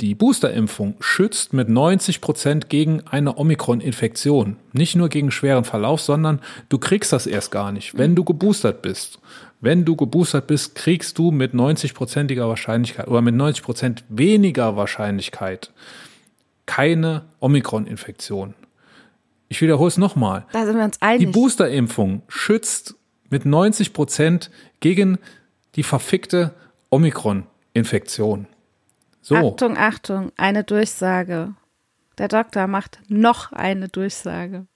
Die Boosterimpfung schützt mit 90 Prozent gegen eine Omikron-Infektion. Nicht nur gegen schweren Verlauf, sondern du kriegst das erst gar nicht, wenn du geboostert bist. Wenn du geboostert bist, kriegst du mit 90-prozentiger Wahrscheinlichkeit oder mit 90 Prozent weniger Wahrscheinlichkeit keine Omikron-Infektion. Ich wiederhole es nochmal. Da sind wir uns einig. Die Boosterimpfung schützt mit 90 Prozent gegen die verfickte Omikron-Infektion. So. Achtung, Achtung, eine Durchsage. Der Doktor macht noch eine Durchsage.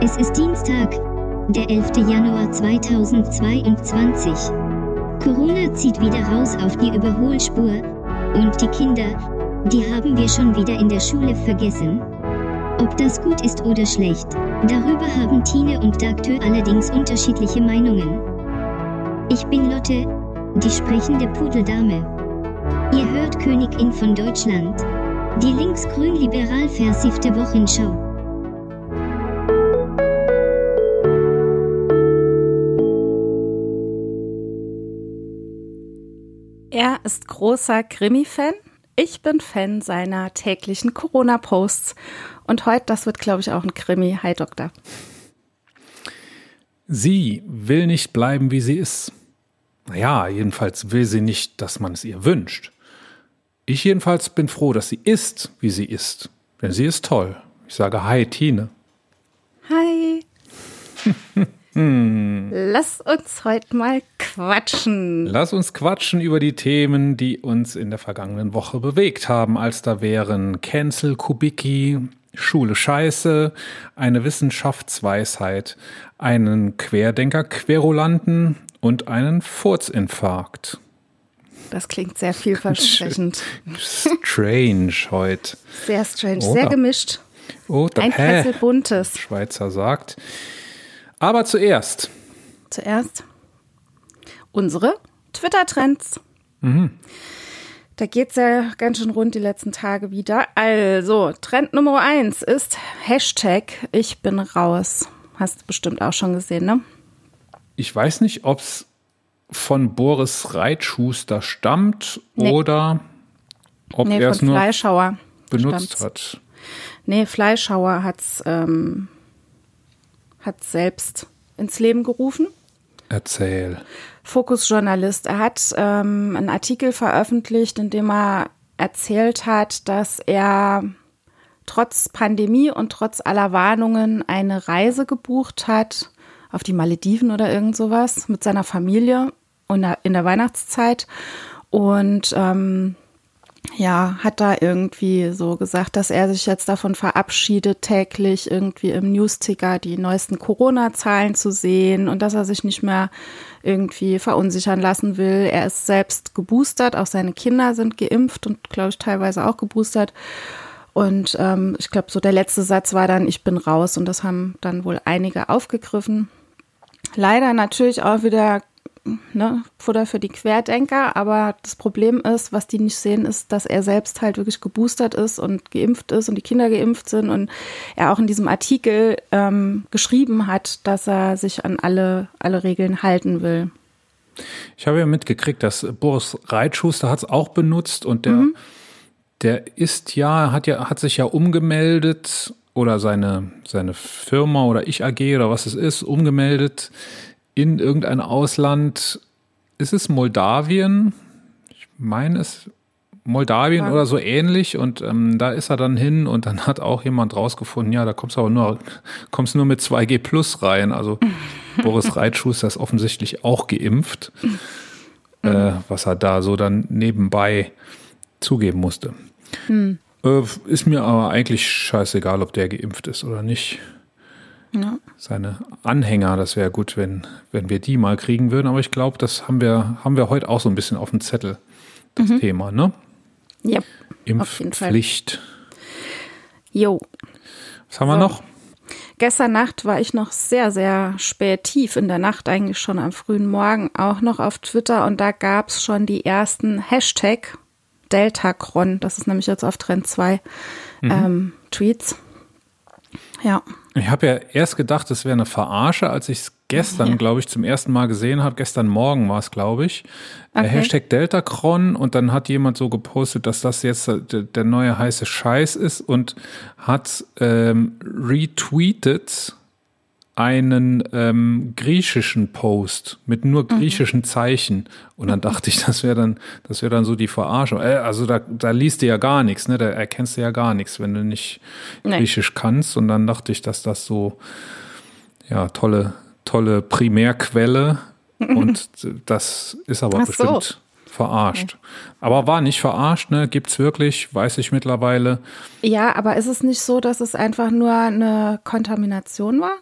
Es ist Dienstag, der 11. Januar 2022. Corona zieht wieder raus auf die Überholspur. Und die Kinder, die haben wir schon wieder in der Schule vergessen. Ob das gut ist oder schlecht, darüber haben Tine und Dagtür allerdings unterschiedliche Meinungen. Ich bin Lotte, die sprechende Pudeldame. Ihr hört Königin von Deutschland. Die linksgrün-liberal versiffte Wochenschau. Er ist großer Krimi-Fan. Ich bin Fan seiner täglichen Corona-Posts. Und heute, das wird, glaube ich, auch ein Krimi. Hi, Doktor. Sie will nicht bleiben, wie sie ist. Naja, jedenfalls will sie nicht, dass man es ihr wünscht. Ich jedenfalls bin froh, dass sie ist, wie sie ist. Denn sie ist toll. Ich sage Hi, Tine. Hi. Hm. Lass uns heute mal quatschen. Lass uns quatschen über die Themen, die uns in der vergangenen Woche bewegt haben, als da wären Cancel Kubicki, Schule Scheiße, eine Wissenschaftsweisheit, einen Querdenker Querulanten und einen Furzinfarkt. Das klingt sehr vielversprechend. Strange heute. Sehr strange, Oder? sehr gemischt. Oh, Ein Kessel buntes. Schweizer sagt. Aber zuerst. Zuerst unsere Twitter-Trends. Mhm. Da geht es ja ganz schön rund die letzten Tage wieder. Also, Trend Nummer eins ist Hashtag Ich bin raus. Hast du bestimmt auch schon gesehen, ne? Ich weiß nicht, ob es von Boris Reitschuster stammt nee. oder ob nee, er es nur Fleischhauer benutzt stammt's. hat. Nee, Fleischhauer hat es ähm, selbst ins Leben gerufen. Erzähl. Fokusjournalist. Er hat ähm, einen Artikel veröffentlicht, in dem er erzählt hat, dass er trotz Pandemie und trotz aller Warnungen eine Reise gebucht hat auf die Malediven oder irgend sowas mit seiner Familie in der Weihnachtszeit. Und ähm, ja, hat da irgendwie so gesagt, dass er sich jetzt davon verabschiedet, täglich irgendwie im Newsticker die neuesten Corona-Zahlen zu sehen und dass er sich nicht mehr irgendwie verunsichern lassen will. Er ist selbst geboostert, auch seine Kinder sind geimpft und glaube ich teilweise auch geboostert. Und ähm, ich glaube, so der letzte Satz war dann, ich bin raus und das haben dann wohl einige aufgegriffen. Leider natürlich auch wieder ne, Futter für die Querdenker, aber das Problem ist, was die nicht sehen, ist, dass er selbst halt wirklich geboostert ist und geimpft ist und die Kinder geimpft sind und er auch in diesem Artikel ähm, geschrieben hat, dass er sich an alle, alle Regeln halten will. Ich habe ja mitgekriegt, dass Boris Reitschuster hat es auch benutzt und der, mhm. der ist ja, hat ja, hat sich ja umgemeldet oder seine, seine Firma oder Ich AG oder was es ist, umgemeldet in irgendein Ausland. Ist es Moldawien? Ich meine es Moldawien ja. oder so ähnlich und ähm, da ist er dann hin und dann hat auch jemand rausgefunden, ja, da kommst du aber nur, kommst nur mit 2G Plus rein. Also Boris Reitschuster ist offensichtlich auch geimpft, äh, was er da so dann nebenbei zugeben musste. Hm. Äh, ist mir aber eigentlich scheißegal, ob der geimpft ist oder nicht. Ja. Seine Anhänger, das wäre gut, wenn, wenn wir die mal kriegen würden. Aber ich glaube, das haben wir, haben wir heute auch so ein bisschen auf dem Zettel, das mhm. Thema, ne? Ja. Impfpflicht. Jo. Was haben so. wir noch? Gestern Nacht war ich noch sehr, sehr spät, tief in der Nacht, eigentlich schon am frühen Morgen, auch noch auf Twitter und da gab es schon die ersten Hashtag Deltacron, das ist nämlich jetzt auf Trend 2 mhm. ähm, Tweets. Ja, Ich habe ja erst gedacht, es wäre eine Verarsche, als ich es gestern, ja. glaube ich, zum ersten Mal gesehen habe. Gestern Morgen war es, glaube ich. Okay. Hashtag Deltacron und dann hat jemand so gepostet, dass das jetzt der, der neue heiße Scheiß ist und hat ähm, retweetet einen ähm, griechischen Post mit nur mhm. griechischen mhm. Zeichen und dann dachte ich, das wäre dann, das wäre dann so die Verarschung. Äh, also da, da liest du ja gar nichts, ne? Da erkennst du ja gar nichts, wenn du nicht nee. Griechisch kannst. Und dann dachte ich, dass das so ja tolle, tolle Primärquelle und das ist aber Ach bestimmt so. verarscht. Aber war nicht verarscht, ne? Gibt's wirklich, weiß ich mittlerweile. Ja, aber ist es nicht so, dass es einfach nur eine Kontamination war?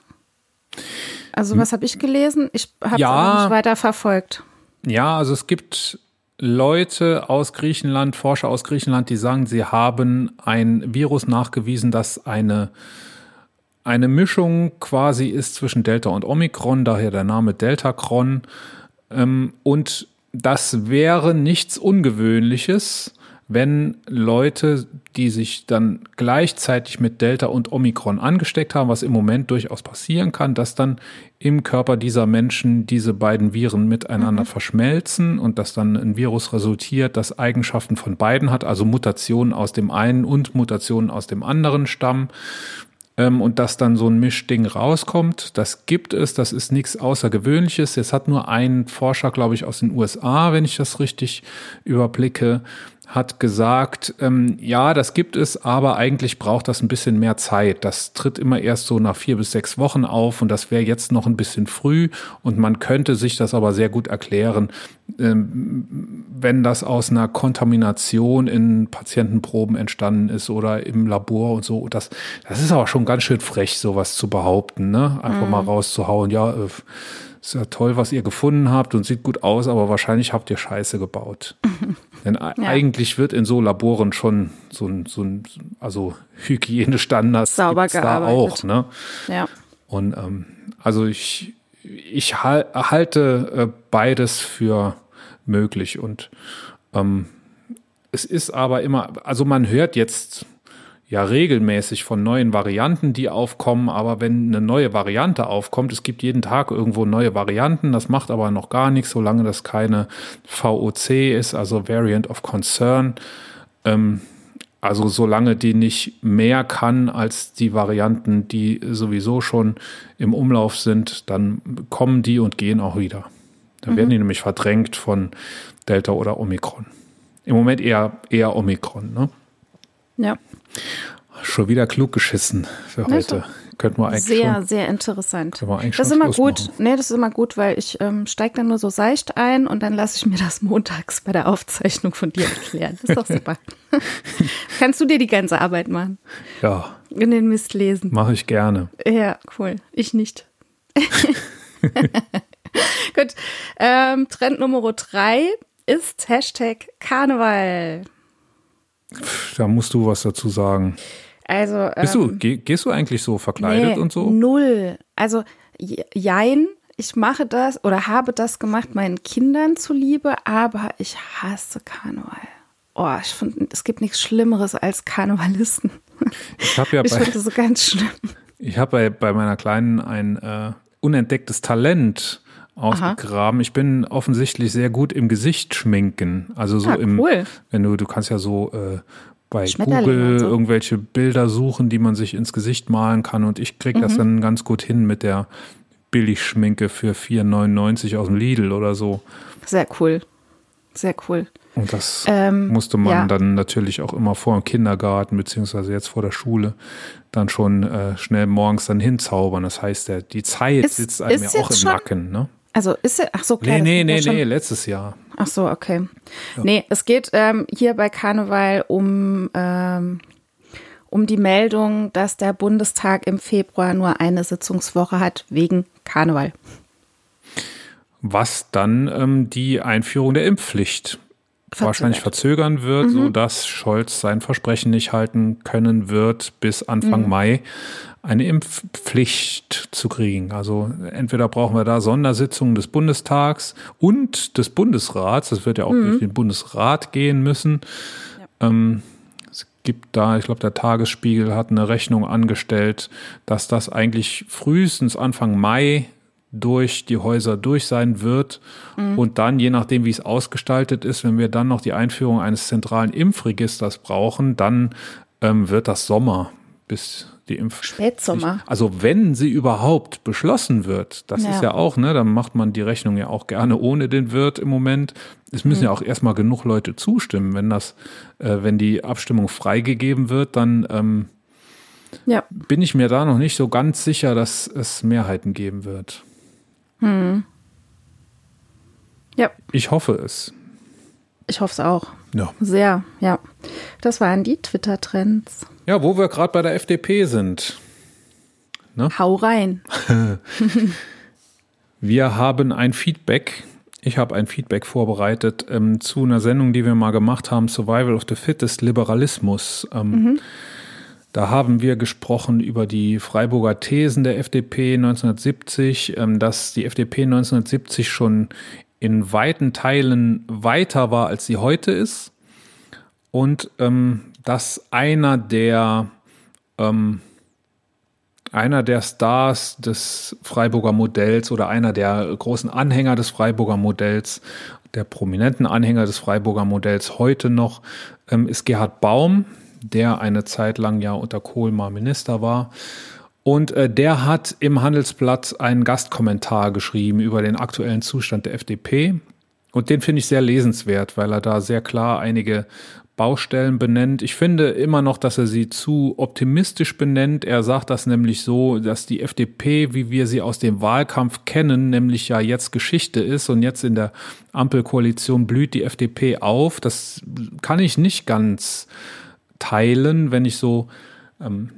Also was habe ich gelesen? Ich habe ja, nicht weiter verfolgt. Ja, also es gibt Leute aus Griechenland, Forscher aus Griechenland, die sagen, sie haben ein Virus nachgewiesen, das eine, eine Mischung quasi ist zwischen Delta und Omikron, daher der Name Deltacron. Ähm, und das wäre nichts Ungewöhnliches wenn Leute, die sich dann gleichzeitig mit Delta und Omikron angesteckt haben, was im Moment durchaus passieren kann, dass dann im Körper dieser Menschen diese beiden Viren miteinander mhm. verschmelzen und dass dann ein Virus resultiert, das Eigenschaften von beiden hat, also Mutationen aus dem einen und Mutationen aus dem anderen stammen ähm, und dass dann so ein Mischding rauskommt. Das gibt es, das ist nichts Außergewöhnliches. Jetzt hat nur ein Forscher, glaube ich, aus den USA, wenn ich das richtig überblicke, hat gesagt, ähm, ja, das gibt es, aber eigentlich braucht das ein bisschen mehr Zeit. Das tritt immer erst so nach vier bis sechs Wochen auf und das wäre jetzt noch ein bisschen früh und man könnte sich das aber sehr gut erklären, ähm, wenn das aus einer Kontamination in Patientenproben entstanden ist oder im Labor und so. Das, das ist aber schon ganz schön frech, sowas zu behaupten, ne? Einfach mhm. mal rauszuhauen, ja, äh, ist ja toll, was ihr gefunden habt und sieht gut aus, aber wahrscheinlich habt ihr Scheiße gebaut. Denn ja. eigentlich wird in so Laboren schon so ein, so ein also Hygienestandards sauber da auch, ne? Ja. Und ähm, also ich, ich halte äh, beides für möglich und ähm, es ist aber immer, also man hört jetzt ja regelmäßig von neuen Varianten, die aufkommen. Aber wenn eine neue Variante aufkommt, es gibt jeden Tag irgendwo neue Varianten, das macht aber noch gar nichts, solange das keine VOC ist, also Variant of Concern. Ähm, also solange die nicht mehr kann als die Varianten, die sowieso schon im Umlauf sind, dann kommen die und gehen auch wieder. Dann mhm. werden die nämlich verdrängt von Delta oder Omikron. Im Moment eher, eher Omikron, ne? Ja. Schon wieder klug geschissen für heute. Könnten wir eigentlich sehr, schon, sehr interessant. das ist immer gut. Machen. Nee, das ist immer gut, weil ich ähm, steige dann nur so seicht ein und dann lasse ich mir das montags bei der Aufzeichnung von dir erklären. Das ist doch super. Kannst du dir die ganze Arbeit machen? Ja. In den Mist lesen. Mache ich gerne. Ja, cool. Ich nicht. gut. Ähm, Trend Nummer drei ist Hashtag Karneval. Da musst du was dazu sagen. Also. Bist ähm, du, gehst du eigentlich so verkleidet nee, und so? Null. Also, jein, ich mache das oder habe das gemacht meinen Kindern zuliebe, aber ich hasse Karneval. Oh, ich finde, es gibt nichts Schlimmeres als Karnevalisten. Ich habe ja ich finde das so ganz schlimm. Ich habe bei, bei meiner Kleinen ein äh, unentdecktes Talent ausgegraben. Aha. Ich bin offensichtlich sehr gut im Gesicht schminken. Also so ah, im, cool. wenn du, du kannst ja so äh, bei Google so. irgendwelche Bilder suchen, die man sich ins Gesicht malen kann und ich krieg mhm. das dann ganz gut hin mit der Billigschminke für 4,99 aus dem Lidl oder so. Sehr cool. Sehr cool. Und das ähm, musste man ja. dann natürlich auch immer vor dem Kindergarten, beziehungsweise jetzt vor der Schule, dann schon äh, schnell morgens dann hinzaubern. Das heißt, der, die Zeit ist, sitzt einem ja auch im schon, Nacken. Ne? Also ist er, ach so, klar. Nee, nee, nee, nee, letztes Jahr. Ach so, okay. Ja. Nee, es geht ähm, hier bei Karneval um, ähm, um die Meldung, dass der Bundestag im Februar nur eine Sitzungswoche hat wegen Karneval. Was dann ähm, die Einführung der Impfpflicht Verzögert. wahrscheinlich verzögern wird, mhm. so dass Scholz sein Versprechen nicht halten können wird bis Anfang mhm. Mai eine Impfpflicht zu kriegen. Also entweder brauchen wir da Sondersitzungen des Bundestags und des Bundesrats. Das wird ja auch mhm. durch den Bundesrat gehen müssen. Ja. Ähm, gibt da, ich glaube, der Tagesspiegel hat eine Rechnung angestellt, dass das eigentlich frühestens Anfang Mai durch die Häuser durch sein wird. Mhm. Und dann, je nachdem, wie es ausgestaltet ist, wenn wir dann noch die Einführung eines zentralen Impfregisters brauchen, dann ähm, wird das Sommer, bis die Impf. Spätsommer. Also wenn sie überhaupt beschlossen wird, das ja. ist ja auch, ne, dann macht man die Rechnung ja auch gerne ohne den Wirt im Moment. Es müssen mhm. ja auch erstmal genug Leute zustimmen. Wenn das, äh, wenn die Abstimmung freigegeben wird, dann ähm, ja. bin ich mir da noch nicht so ganz sicher, dass es Mehrheiten geben wird. Hm. Ja. Ich hoffe es. Ich hoffe es auch. Ja. Sehr, ja. Das waren die Twitter-Trends. Ja, wo wir gerade bei der FDP sind. Ne? Hau rein. wir haben ein Feedback. Ich habe ein Feedback vorbereitet ähm, zu einer Sendung, die wir mal gemacht haben, Survival of the Fittest, Liberalismus. Ähm, mhm. Da haben wir gesprochen über die Freiburger Thesen der FDP 1970, ähm, dass die FDP 1970 schon in weiten Teilen weiter war, als sie heute ist. Und ähm, dass einer der ähm, einer der Stars des Freiburger Modells oder einer der großen Anhänger des Freiburger Modells, der prominenten Anhänger des Freiburger Modells heute noch, ähm, ist Gerhard Baum, der eine Zeit lang ja unter Kohl mal Minister war. Und äh, der hat im Handelsblatt einen Gastkommentar geschrieben über den aktuellen Zustand der FDP. Und den finde ich sehr lesenswert, weil er da sehr klar einige Baustellen benennt. Ich finde immer noch, dass er sie zu optimistisch benennt. Er sagt das nämlich so, dass die FDP, wie wir sie aus dem Wahlkampf kennen, nämlich ja jetzt Geschichte ist und jetzt in der Ampelkoalition blüht die FDP auf. Das kann ich nicht ganz teilen, wenn ich so,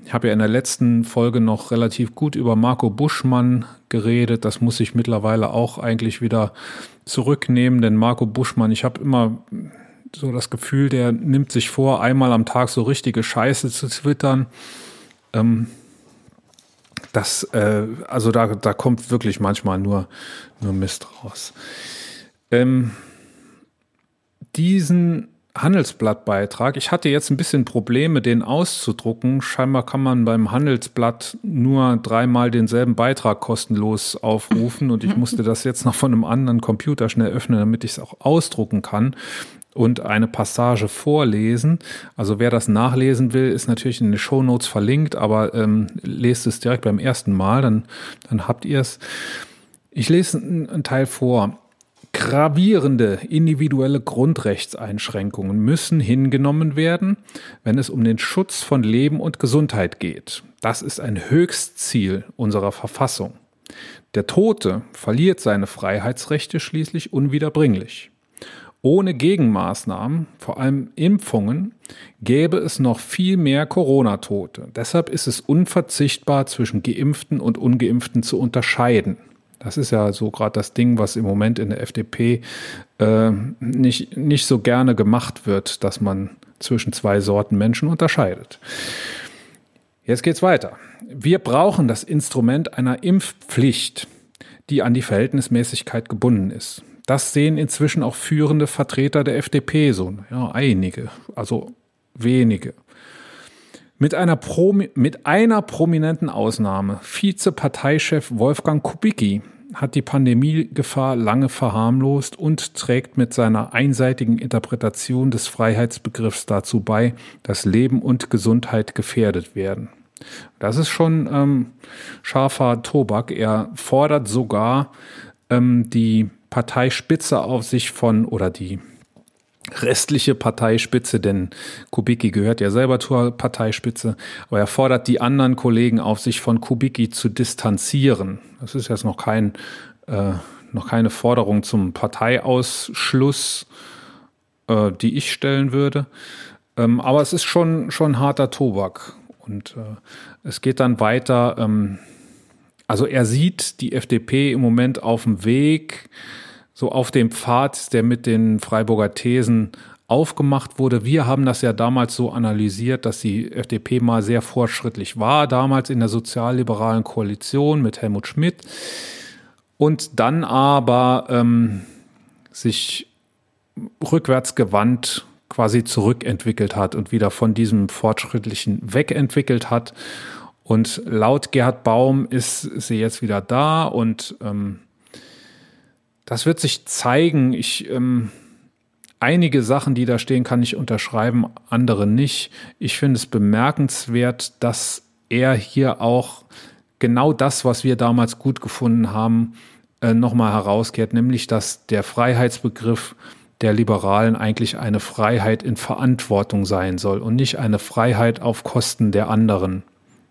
ich habe ja in der letzten Folge noch relativ gut über Marco Buschmann geredet. Das muss ich mittlerweile auch eigentlich wieder zurücknehmen, denn Marco Buschmann, ich habe immer so das Gefühl, der nimmt sich vor, einmal am Tag so richtige Scheiße zu twittern. Ähm, das, äh, also da, da kommt wirklich manchmal nur, nur Mist raus. Ähm, diesen Handelsblattbeitrag. Ich hatte jetzt ein bisschen Probleme, den auszudrucken. Scheinbar kann man beim Handelsblatt nur dreimal denselben Beitrag kostenlos aufrufen und ich musste das jetzt noch von einem anderen Computer schnell öffnen, damit ich es auch ausdrucken kann und eine Passage vorlesen. Also wer das nachlesen will, ist natürlich in den Show Notes verlinkt, aber ähm, lest es direkt beim ersten Mal, dann, dann habt ihr es. Ich lese einen Teil vor. Gravierende individuelle Grundrechtseinschränkungen müssen hingenommen werden, wenn es um den Schutz von Leben und Gesundheit geht. Das ist ein Höchstziel unserer Verfassung. Der Tote verliert seine Freiheitsrechte schließlich unwiederbringlich. Ohne Gegenmaßnahmen, vor allem Impfungen, gäbe es noch viel mehr Corona-Tote. Deshalb ist es unverzichtbar, zwischen Geimpften und Ungeimpften zu unterscheiden. Das ist ja so gerade das Ding, was im Moment in der FDP äh, nicht, nicht so gerne gemacht wird, dass man zwischen zwei Sorten Menschen unterscheidet. Jetzt geht's weiter. Wir brauchen das Instrument einer Impfpflicht, die an die Verhältnismäßigkeit gebunden ist. Das sehen inzwischen auch führende Vertreter der FDP so. Ja, einige, also wenige. Mit einer, mit einer prominenten Ausnahme. Vizeparteichef Wolfgang Kubicki hat die Pandemiegefahr lange verharmlost und trägt mit seiner einseitigen Interpretation des Freiheitsbegriffs dazu bei, dass Leben und Gesundheit gefährdet werden. Das ist schon ähm, scharfer Tobak. Er fordert sogar ähm, die Parteispitze auf sich von oder die restliche Parteispitze, denn Kubicki gehört ja selber zur Parteispitze, aber er fordert die anderen Kollegen auf, sich von Kubicki zu distanzieren. Das ist jetzt noch kein, äh, noch keine Forderung zum Parteiausschluss, äh, die ich stellen würde. Ähm, aber es ist schon, schon harter Tobak. Und äh, es geht dann weiter. Ähm, also er sieht die FDP im Moment auf dem Weg, so auf dem Pfad, der mit den Freiburger Thesen aufgemacht wurde. Wir haben das ja damals so analysiert, dass die FDP mal sehr fortschrittlich war, damals in der sozialliberalen Koalition mit Helmut Schmidt und dann aber ähm, sich rückwärts gewandt quasi zurückentwickelt hat und wieder von diesem fortschrittlichen wegentwickelt hat. Und laut Gerhard Baum ist sie jetzt wieder da und ähm, das wird sich zeigen. Ich ähm, einige Sachen, die da stehen, kann ich unterschreiben, andere nicht. Ich finde es bemerkenswert, dass er hier auch genau das, was wir damals gut gefunden haben, äh, nochmal herauskehrt, nämlich dass der Freiheitsbegriff der Liberalen eigentlich eine Freiheit in Verantwortung sein soll und nicht eine Freiheit auf Kosten der anderen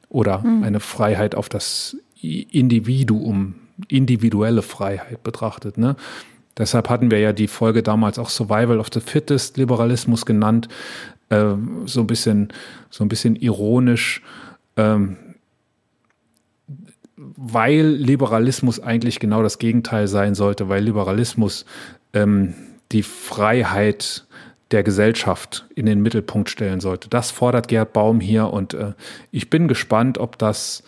oder mhm. eine Freiheit auf das Individuum, individuelle Freiheit betrachtet. Ne? Deshalb hatten wir ja die Folge damals auch Survival of the Fittest Liberalismus genannt, äh, so ein bisschen, so ein bisschen ironisch, ähm, weil Liberalismus eigentlich genau das Gegenteil sein sollte, weil Liberalismus ähm, die Freiheit der Gesellschaft in den Mittelpunkt stellen sollte. Das fordert Gerd Baum hier und äh, ich bin gespannt, ob das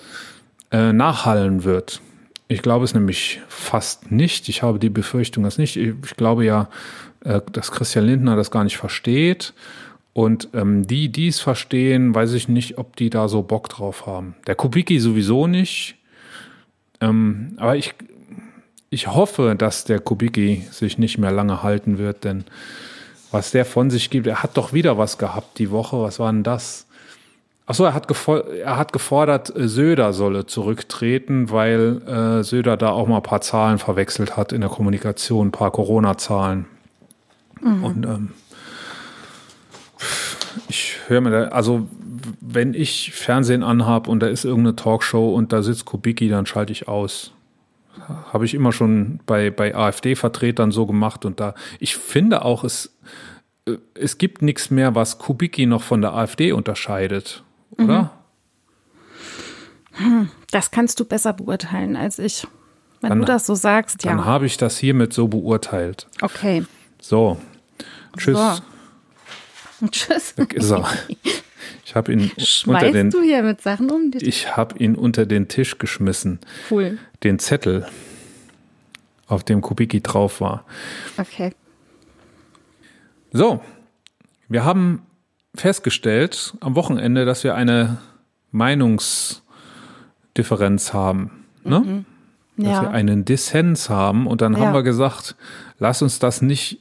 äh, nachhallen wird. Ich glaube es nämlich fast nicht. Ich habe die Befürchtung, dass nicht. Ich, glaube ja, äh, dass Christian Lindner das gar nicht versteht. Und ähm, die, die es verstehen, weiß ich nicht, ob die da so Bock drauf haben. Der Kubicki sowieso nicht. Ähm, aber ich, ich hoffe, dass der Kubicki sich nicht mehr lange halten wird, denn was der von sich gibt, er hat doch wieder was gehabt die Woche. Was war denn das? Achso, er hat, er hat gefordert, äh, Söder solle zurücktreten, weil äh, Söder da auch mal ein paar Zahlen verwechselt hat in der Kommunikation, ein paar Corona-Zahlen. Mhm. Und ähm, ich höre mir da, also wenn ich Fernsehen anhab und da ist irgendeine Talkshow und da sitzt Kubicki, dann schalte ich aus. Habe ich immer schon bei, bei AfD-Vertretern so gemacht und da, ich finde auch, es, äh, es gibt nichts mehr, was Kubicki noch von der AfD unterscheidet oder? Hm, das kannst du besser beurteilen als ich. Wenn dann, du das so sagst, ja. Dann habe ich das hiermit so beurteilt. Okay. So. Tschüss. So. Tschüss. Weg ist er. Ich habe ihn Schmeißt unter den, du hier mit Sachen um? Ich habe ihn unter den Tisch geschmissen. Cool. Den Zettel, auf dem Kubicki drauf war. Okay. So, wir haben festgestellt am Wochenende, dass wir eine Meinungsdifferenz haben. Ne? Mhm. Ja. Dass wir einen Dissens haben. Und dann ja. haben wir gesagt, lass uns das nicht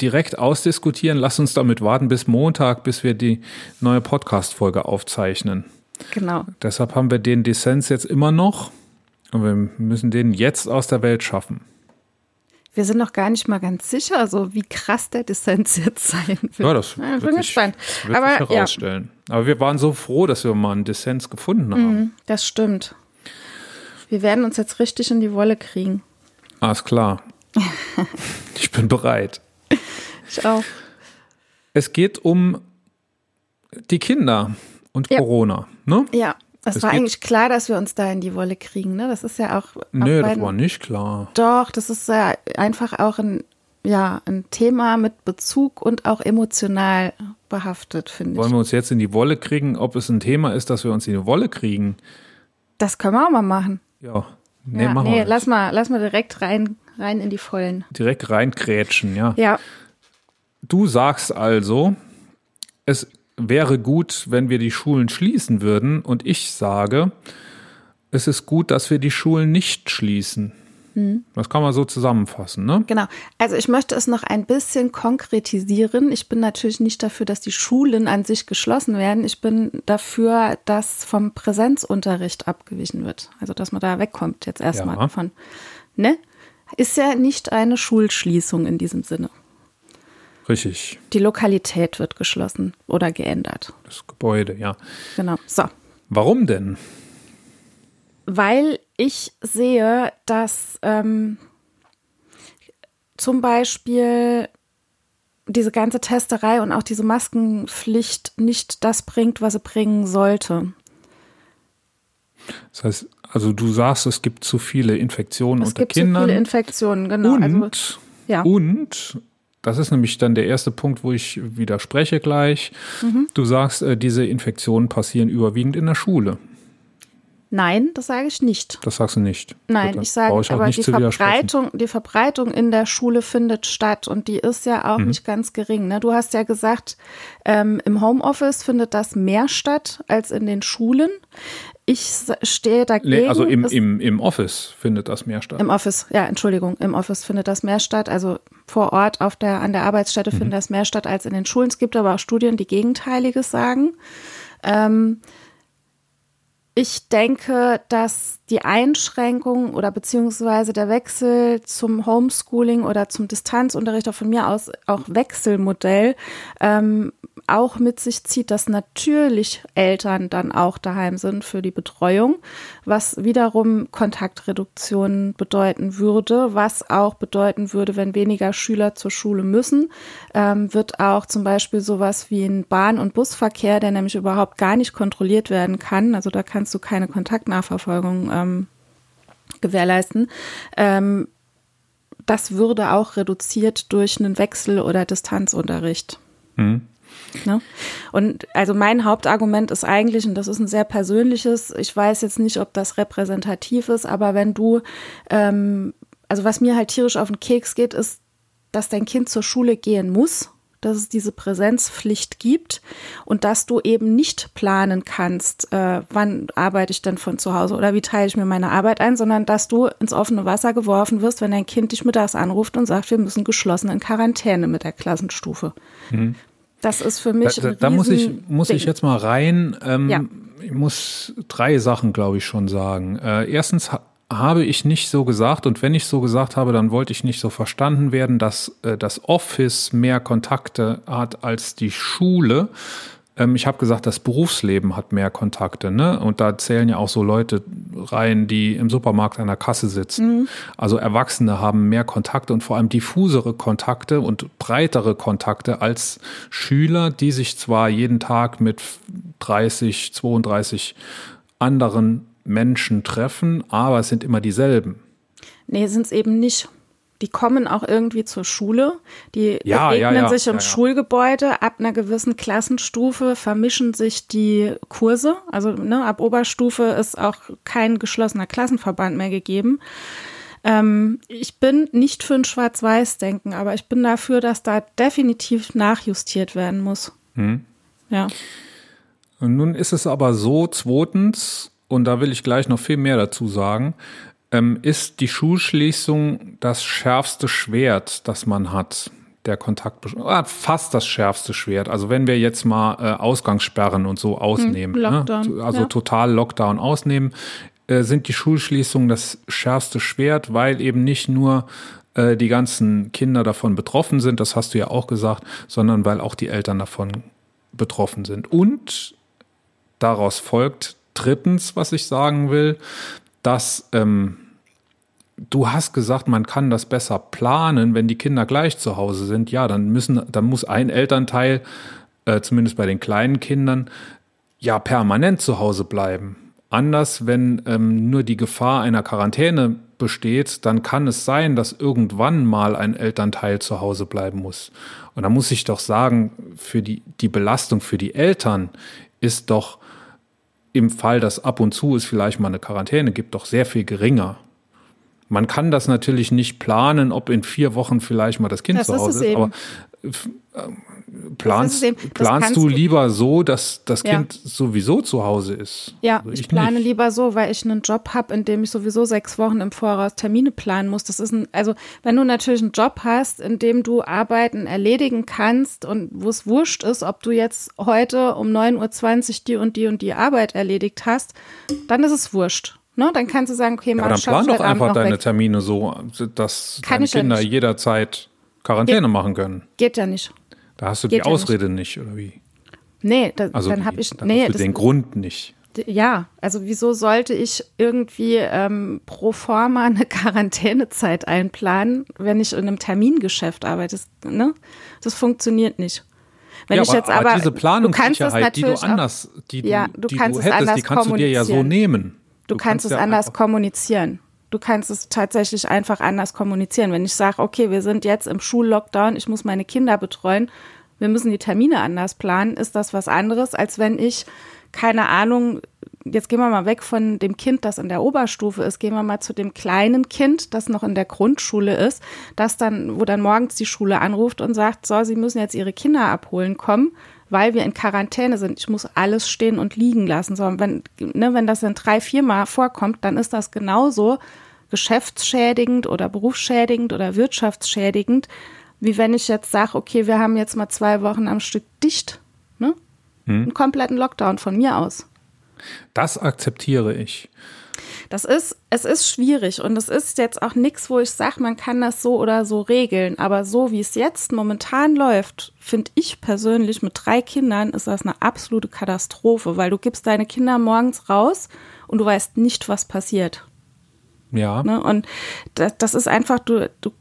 direkt ausdiskutieren, lass uns damit warten bis Montag, bis wir die neue Podcast-Folge aufzeichnen. Genau. Deshalb haben wir den Dissens jetzt immer noch und wir müssen den jetzt aus der Welt schaffen wir sind noch gar nicht mal ganz sicher, so wie krass der Dissens jetzt sein wird. Ja, das ja, bin gespannt. Wird Aber, sich herausstellen. Ja. Aber wir waren so froh, dass wir mal einen Dissens gefunden haben. Mm, das stimmt. Wir werden uns jetzt richtig in die Wolle kriegen. Alles klar. ich bin bereit. Ich auch. Es geht um die Kinder und ja. Corona, ne? Ja. Es war eigentlich klar, dass wir uns da in die Wolle kriegen, ne? Das ist ja auch. Nee, das war nicht klar. Doch, das ist ja einfach auch ein, ja, ein Thema mit Bezug und auch emotional behaftet, finde ich. Wollen wir uns jetzt in die Wolle kriegen, ob es ein Thema ist, dass wir uns in die Wolle kriegen? Das können wir auch mal machen. Ja. Nee, ja, machen nee, wir lass mal, lass mal direkt rein, rein in die Vollen. Direkt reinkrätschen, ja. Ja. Du sagst also, es wäre gut, wenn wir die Schulen schließen würden. Und ich sage, es ist gut, dass wir die Schulen nicht schließen. Hm. Das kann man so zusammenfassen, ne? Genau. Also ich möchte es noch ein bisschen konkretisieren. Ich bin natürlich nicht dafür, dass die Schulen an sich geschlossen werden. Ich bin dafür, dass vom Präsenzunterricht abgewichen wird. Also dass man da wegkommt jetzt erstmal ja. von. Ne? Ist ja nicht eine Schulschließung in diesem Sinne. Richtig. Die Lokalität wird geschlossen oder geändert. Das Gebäude, ja. Genau. So. Warum denn? Weil ich sehe, dass ähm, zum Beispiel diese ganze Testerei und auch diese Maskenpflicht nicht das bringt, was sie bringen sollte. Das heißt, also du sagst, es gibt zu viele Infektionen es unter Kindern. Es gibt zu viele Infektionen, genau. Und, also, ja. und das ist nämlich dann der erste Punkt, wo ich widerspreche gleich. Mhm. Du sagst, äh, diese Infektionen passieren überwiegend in der Schule. Nein, das sage ich nicht. Das sagst du nicht. Nein, dann ich sage, ich aber die. Verbreitung, die Verbreitung in der Schule findet statt und die ist ja Mhm. auch nicht ganz gering. Ne? Du hast ja gesagt, ähm, im Homeoffice findet das mehr statt als in den Schulen. Ich stehe dagegen. Nee, also im, im, im Office findet das mehr statt. Im Office, ja, Entschuldigung, im Office findet das mehr statt. Also vor Ort auf der, an der Arbeitsstätte Mhm. findet das mehr statt als in den Schulen. Es gibt aber auch Studien, die Gegenteiliges sagen. Ähm, ich denke, dass die Einschränkung oder beziehungsweise der Wechsel zum Homeschooling oder zum Distanzunterricht, auch von mir aus auch Wechselmodell, ähm, auch mit sich zieht, dass natürlich Eltern dann auch daheim sind für die Betreuung, was wiederum Kontaktreduktion bedeuten würde, was auch bedeuten würde, wenn weniger Schüler zur Schule müssen, ähm, wird auch zum Beispiel sowas wie ein Bahn- und Busverkehr, der nämlich überhaupt gar nicht kontrolliert werden kann, also da kannst du keine Kontaktnachverfolgung ähm, gewährleisten, ähm, das würde auch reduziert durch einen Wechsel- oder Distanzunterricht. Ne? Und also mein Hauptargument ist eigentlich, und das ist ein sehr persönliches, ich weiß jetzt nicht, ob das repräsentativ ist, aber wenn du, ähm, also was mir halt tierisch auf den Keks geht, ist, dass dein Kind zur Schule gehen muss, dass es diese Präsenzpflicht gibt und dass du eben nicht planen kannst, äh, wann arbeite ich denn von zu Hause oder wie teile ich mir meine Arbeit ein, sondern dass du ins offene Wasser geworfen wirst, wenn dein Kind dich mittags anruft und sagt, wir müssen geschlossen in Quarantäne mit der Klassenstufe. Das ist für mich. Da, da, da muss ich, muss ich jetzt mal rein. Ähm, Ja. Ich muss drei Sachen, glaube ich, schon sagen. Äh, erstens habe ich nicht so gesagt und wenn ich so gesagt habe, dann wollte ich nicht so verstanden werden, dass äh, das Office mehr Kontakte hat als die Schule. Ähm, ich habe gesagt, das Berufsleben hat mehr Kontakte, ne? Und da zählen ja auch so Leute rein, die im Supermarkt an der Kasse sitzen. Also Erwachsene haben mehr Kontakte und vor allem diffusere Kontakte und breitere Kontakte als Schüler, die sich zwar jeden Tag mit 30, 32 anderen Menschen treffen, aber es sind immer dieselben. Nee, sind es eben nicht. Die kommen auch irgendwie zur Schule, die Ja, begegnen ja, ja, sich im. Schulgebäude, ab einer gewissen Klassenstufe vermischen sich die Kurse. Also ne, ab Oberstufe ist auch kein geschlossener Klassenverband mehr gegeben. Ähm, ich bin nicht für ein Schwarz-Weiß-Denken, aber ich bin dafür, dass da definitiv nachjustiert werden muss. Hm. Ja. Und nun ist es aber so, zweitens, und da will ich gleich noch viel mehr dazu sagen, ähm, ist die Schulschließung das schärfste Schwert, das man hat. Der Kontakt, ah, fast das schärfste Schwert. Also wenn wir jetzt mal äh, Ausgangssperren und so ausnehmen, Lockdown, ne? also ja. total Lockdown ausnehmen, äh, sind die Schulschließungen das schärfste Schwert, weil eben nicht nur äh, die ganzen Kinder davon betroffen sind, das hast du ja auch gesagt, sondern weil auch die Eltern davon betroffen sind. Und daraus folgt drittens, was ich sagen will, dass ähm, du hast gesagt, man kann das besser planen, wenn die Kinder gleich zu Hause sind. Ja, dann müssen, dann muss ein Elternteil, äh, zumindest bei den kleinen Kindern, ja permanent zu Hause bleiben. Anders, wenn ähm, nur die Gefahr einer Quarantäne besteht, dann kann es sein, dass irgendwann mal ein Elternteil zu Hause bleiben muss. Und da muss ich doch sagen, für die, die Belastung für die Eltern ist doch im Fall, dass ab und zu es vielleicht mal eine Quarantäne gibt, doch sehr viel geringer. Man kann das natürlich nicht planen, ob in vier Wochen vielleicht mal das Kind Das zu ist Hause ist, eben. aber planst, eben. Planst du lieber so, dass das Ja. Kind sowieso zu Hause ist? Ja, Also ich plane nicht. lieber so, weil ich einen Job habe, in dem ich sowieso sechs Wochen im Voraus Termine planen muss. Das ist ein, also wenn du natürlich einen Job hast, in dem du Arbeiten erledigen kannst und wo es wurscht ist, ob du jetzt heute um 9.20 Uhr die und die und die Arbeit erledigt hast, dann ist es wurscht. Ne? Dann kannst du sagen, okay, Ja, mach aber dann plan ich doch einfach deine weg. Termine so, dass Kann deine ich ja Kinder jederzeit Quarantäne machen können. Geht ja nicht. Da hast du Geht die ja nicht. Ausrede nicht, oder wie? Nee, da, Also dann habe ich, da nee, hast du den Grund nicht. Ja, also wieso sollte ich irgendwie ähm, pro forma eine Quarantänezeit einplanen, wenn ich in einem Termingeschäft arbeite? Das, ne? das funktioniert nicht. Wenn ja, ich jetzt aber, diese du kannst es Planungssicherheit, die du anders, die du, Ja, du die kannst du es hättest, anders die kannst du dir ja so nehmen. Du, kannst, es ja anders kommunizieren. Du kannst es tatsächlich einfach anders kommunizieren. Wenn ich sage, okay, wir sind jetzt im Schullockdown, ich muss meine Kinder betreuen, wir müssen die Termine anders planen, ist das was anderes, als wenn ich, keine Ahnung, jetzt gehen wir mal weg von dem Kind, das in der Oberstufe ist, gehen wir mal zu dem kleinen Kind, das noch in der Grundschule ist, das dann, wo dann morgens die Schule anruft und sagt, so, sie müssen jetzt ihre Kinder abholen kommen, weil wir in Quarantäne sind. Ich muss alles stehen und liegen lassen. So, wenn, ne, wenn das dann drei, viermal vorkommt, dann ist das genauso geschäftsschädigend oder berufsschädigend oder wirtschaftsschädigend, wie wenn ich jetzt sage, okay, wir haben jetzt mal zwei Wochen am Stück dicht. Ne? Hm. Einen kompletten Lockdown von mir aus. Das akzeptiere ich. Das ist, es ist schwierig und es ist jetzt auch nichts, wo ich sage, man kann das so oder so regeln. Aber so wie es jetzt momentan läuft, finde ich persönlich mit drei Kindern ist das eine absolute Katastrophe, weil du gibst deine Kinder morgens raus und du weißt nicht, was passiert. Ja. Ne? Und das, das ist einfach, du, du,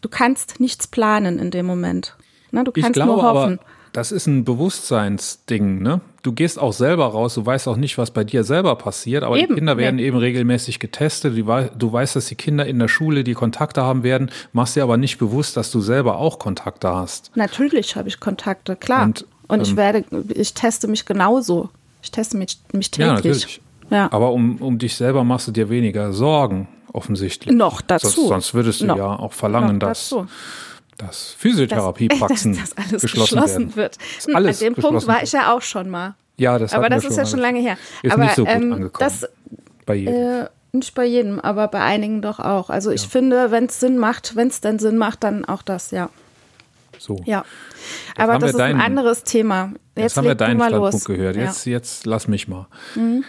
du kannst nichts planen in dem Moment. Ne? Du kannst ich glaube, nur hoffen. Aber das ist ein Bewusstseinsding, ne? Du gehst auch selber raus, du weißt auch nicht, was bei dir selber passiert, aber eben, die Kinder werden nee. eben regelmäßig getestet. Du, weißt, dass die Kinder in der Schule die Kontakte haben werden, machst dir aber nicht bewusst, dass du selber auch Kontakte hast. Natürlich habe ich Kontakte, klar. Und, Und ich ähm, werde, ich teste mich genauso. Ich teste mich, mich täglich. Ja, natürlich. Ja. Aber um, um dich selber machst du dir weniger Sorgen, offensichtlich. Noch dazu. Sonst, sonst würdest du noch, ja auch verlangen, dass. Dazu dass Physiotherapiepraxen dass, dass alles geschlossen, geschlossen wird. Hm, alles An dem Punkt war ich ja auch schon mal. Ja, das Aber das ist ja schon lange her. Ist aber, nicht so gut ähm, angekommen. Das, bei jedem. Äh, nicht bei jedem, aber bei einigen doch auch. Also ich ja. finde, wenn es Sinn macht, wenn es denn Sinn macht, dann auch das, ja. So. Ja. aber das ist deinen, ein anderes Thema. Jetzt, jetzt haben wir deinen Standpunkt los. gehört. Jetzt, ja. jetzt lass mich mal. Mhm.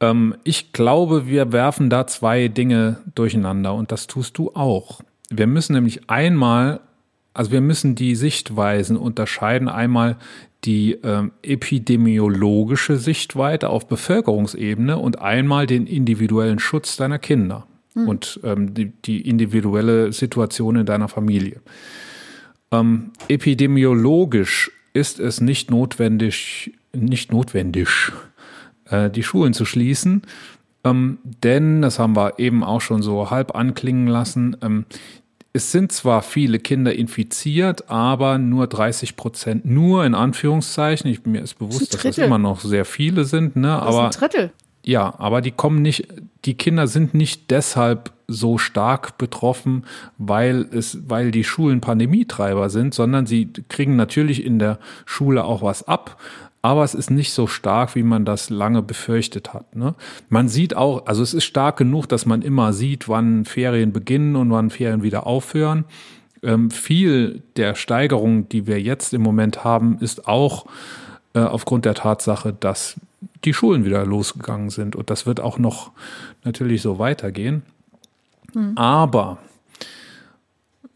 Ähm, ich glaube, wir werfen da zwei Dinge durcheinander und das tust du auch. Wir müssen nämlich einmal also wir müssen die Sichtweisen unterscheiden. Einmal die äh, epidemiologische Sichtweite auf Bevölkerungsebene und einmal den individuellen Schutz deiner Kinder mhm. und ähm, die, die, individuelle Situation in deiner Familie. Ähm, epidemiologisch ist es nicht notwendig, nicht notwendig, äh, die Schulen zu schließen. Ähm, denn, das haben wir eben auch schon so halb anklingen lassen, ähm, es sind zwar viele Kinder infiziert, aber nur 30 Prozent, nur in Anführungszeichen. Ich, mir ist bewusst, das dass es immer noch sehr viele sind, ne? Das aber, ist ein Drittel. Ja, aber die kommen nicht, die Kinder sind nicht deshalb so stark betroffen, weil es, weil die Schulen Pandemietreiber sind, sondern sie kriegen natürlich in der Schule auch was ab aber es ist nicht so stark, wie man das lange befürchtet hat. Ne? Man sieht auch, also es ist stark genug, dass man immer sieht, wann Ferien beginnen und wann Ferien wieder aufhören. Ähm, viel der Steigerung, die wir jetzt im Moment haben, ist auch äh, aufgrund der Tatsache, dass die Schulen wieder losgegangen sind. Und das wird auch noch natürlich so weitergehen. Mhm. Aber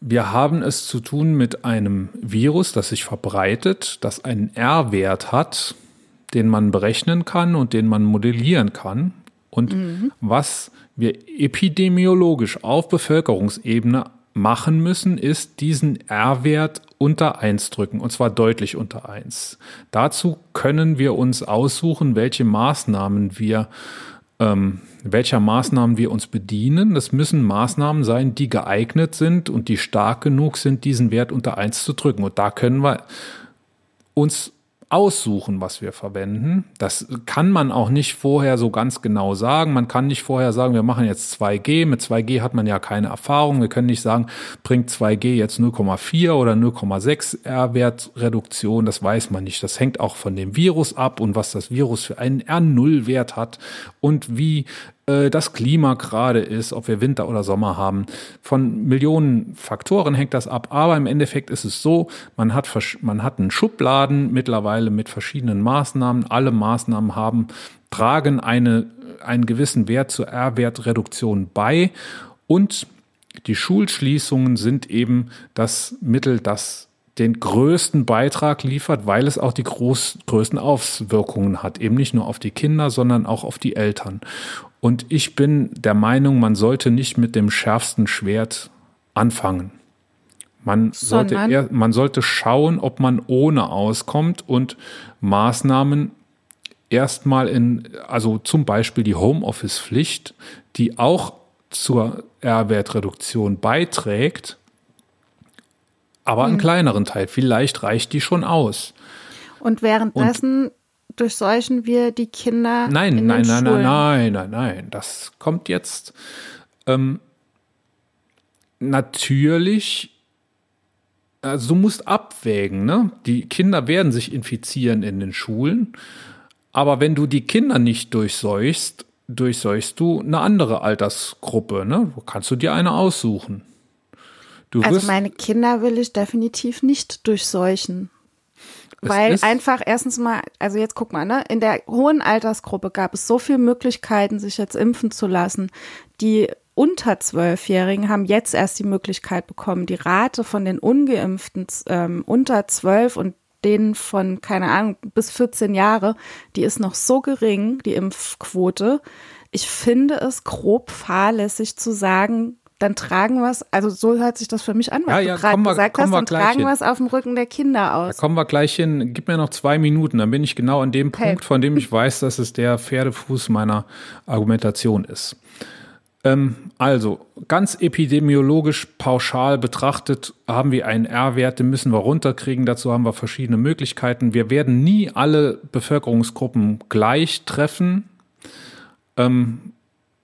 wir haben es zu tun mit einem Virus, das sich verbreitet, das einen R-Wert hat, den man berechnen kann und den man modellieren kann. Und mhm. was wir epidemiologisch auf Bevölkerungsebene machen müssen, ist diesen R-Wert unter 1 drücken, und zwar deutlich unter 1. Dazu können wir uns aussuchen, welche Maßnahmen wir ähm, welcher Maßnahmen wir uns bedienen. Das müssen Maßnahmen sein, die geeignet sind und die stark genug sind, diesen Wert unter eins zu drücken. Und da können wir uns aussuchen, was wir verwenden. Das kann man auch nicht vorher so ganz genau sagen. Man kann nicht vorher sagen, wir machen jetzt 2G. Mit 2G hat man ja keine Erfahrung. Wir können nicht sagen, bringt 2G jetzt 0,4 oder 0,6 R-Wertreduktion. Das weiß man nicht. Das hängt auch von dem Virus ab und was das Virus für einen R0-Wert hat und wie das Klima gerade ist, ob wir Winter oder Sommer haben. Von Millionen Faktoren hängt das ab, aber im Endeffekt ist es so, man hat, man hat einen Schubladen mittlerweile mit verschiedenen Maßnahmen. Alle Maßnahmen haben, tragen eine, einen gewissen Wert zur R-Wertreduktion bei und die Schulschließungen sind eben das Mittel, das den größten Beitrag liefert, weil es auch die groß, größten Auswirkungen hat. Eben nicht nur auf die Kinder, sondern auch auf die Eltern. Und ich bin der Meinung, man sollte nicht mit dem schärfsten Schwert anfangen. Man sollte, eher, man sollte schauen, ob man ohne auskommt und Maßnahmen erstmal in, also zum Beispiel die Homeoffice-Pflicht, die auch zur R-Wertreduktion beiträgt, aber einen mhm. kleineren Teil. Vielleicht reicht die schon aus. Und währenddessen und durchseuchen wir die Kinder. Nein, in nein, den nein, nein, Schulen. nein, nein, nein. Das kommt jetzt. Ähm, natürlich, also du musst abwägen, ne? Die Kinder werden sich infizieren in den Schulen, aber wenn du die Kinder nicht durchseuchst, durchseuchst du eine andere Altersgruppe, ne? Kannst du dir eine aussuchen. Du Also meine Kinder will ich definitiv nicht durchseuchen. Es Weil einfach erstens mal, also jetzt guck mal, ne, in der hohen Altersgruppe gab es so viele Möglichkeiten, sich jetzt impfen zu lassen. Die unter Zwölfjährigen haben jetzt erst die Möglichkeit bekommen. Die Rate von den Ungeimpften ähm, unter zwölf und denen von, keine Ahnung, bis 14 Jahre, die ist noch so gering, die Impfquote. Ich finde es grob fahrlässig zu sagen, dann tragen wir es, also so hört sich das für mich an, was Ja, du ja, gerade kommen wir- gesagt hast, dann tragen wir es auf dem Rücken der Kinder Da aus. kommen wir gleich hin. Gib mir noch zwei Minuten, dann bin ich genau an dem. Punkt, von dem ich weiß, dass es der Pferdefuß meiner Argumentation ist. Ähm, also, ganz epidemiologisch pauschal betrachtet haben wir einen R-Wert, den müssen wir runterkriegen. Dazu haben wir verschiedene Möglichkeiten. Wir werden nie alle Bevölkerungsgruppen gleich treffen. Ähm,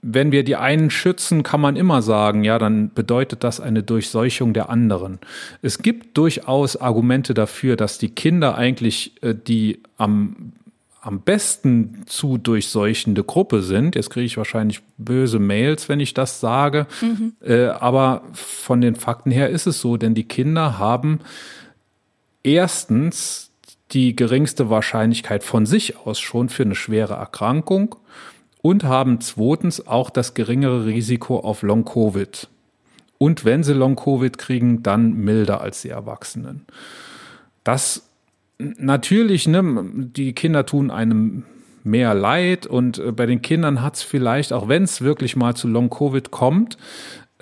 wenn wir die einen schützen, kann man immer sagen, ja, dann bedeutet das eine Durchseuchung der anderen. Es gibt durchaus Argumente dafür, dass die Kinder eigentlich äh, die am, am besten zu durchseuchende Gruppe sind. Jetzt kriege ich wahrscheinlich böse Mails, wenn ich das sage. Äh, aber von den Fakten her ist es so, denn die Kinder haben erstens die geringste Wahrscheinlichkeit von sich aus schon für eine schwere Erkrankung und haben zweitens auch das geringere Risiko auf Long-Covid. Und wenn sie Long-Covid kriegen, dann milder als die Erwachsenen. Das natürlich, ne, die Kinder tun einem mehr leid und äh, bei den Kindern hat es vielleicht, auch wenn es wirklich mal zu Long-Covid kommt,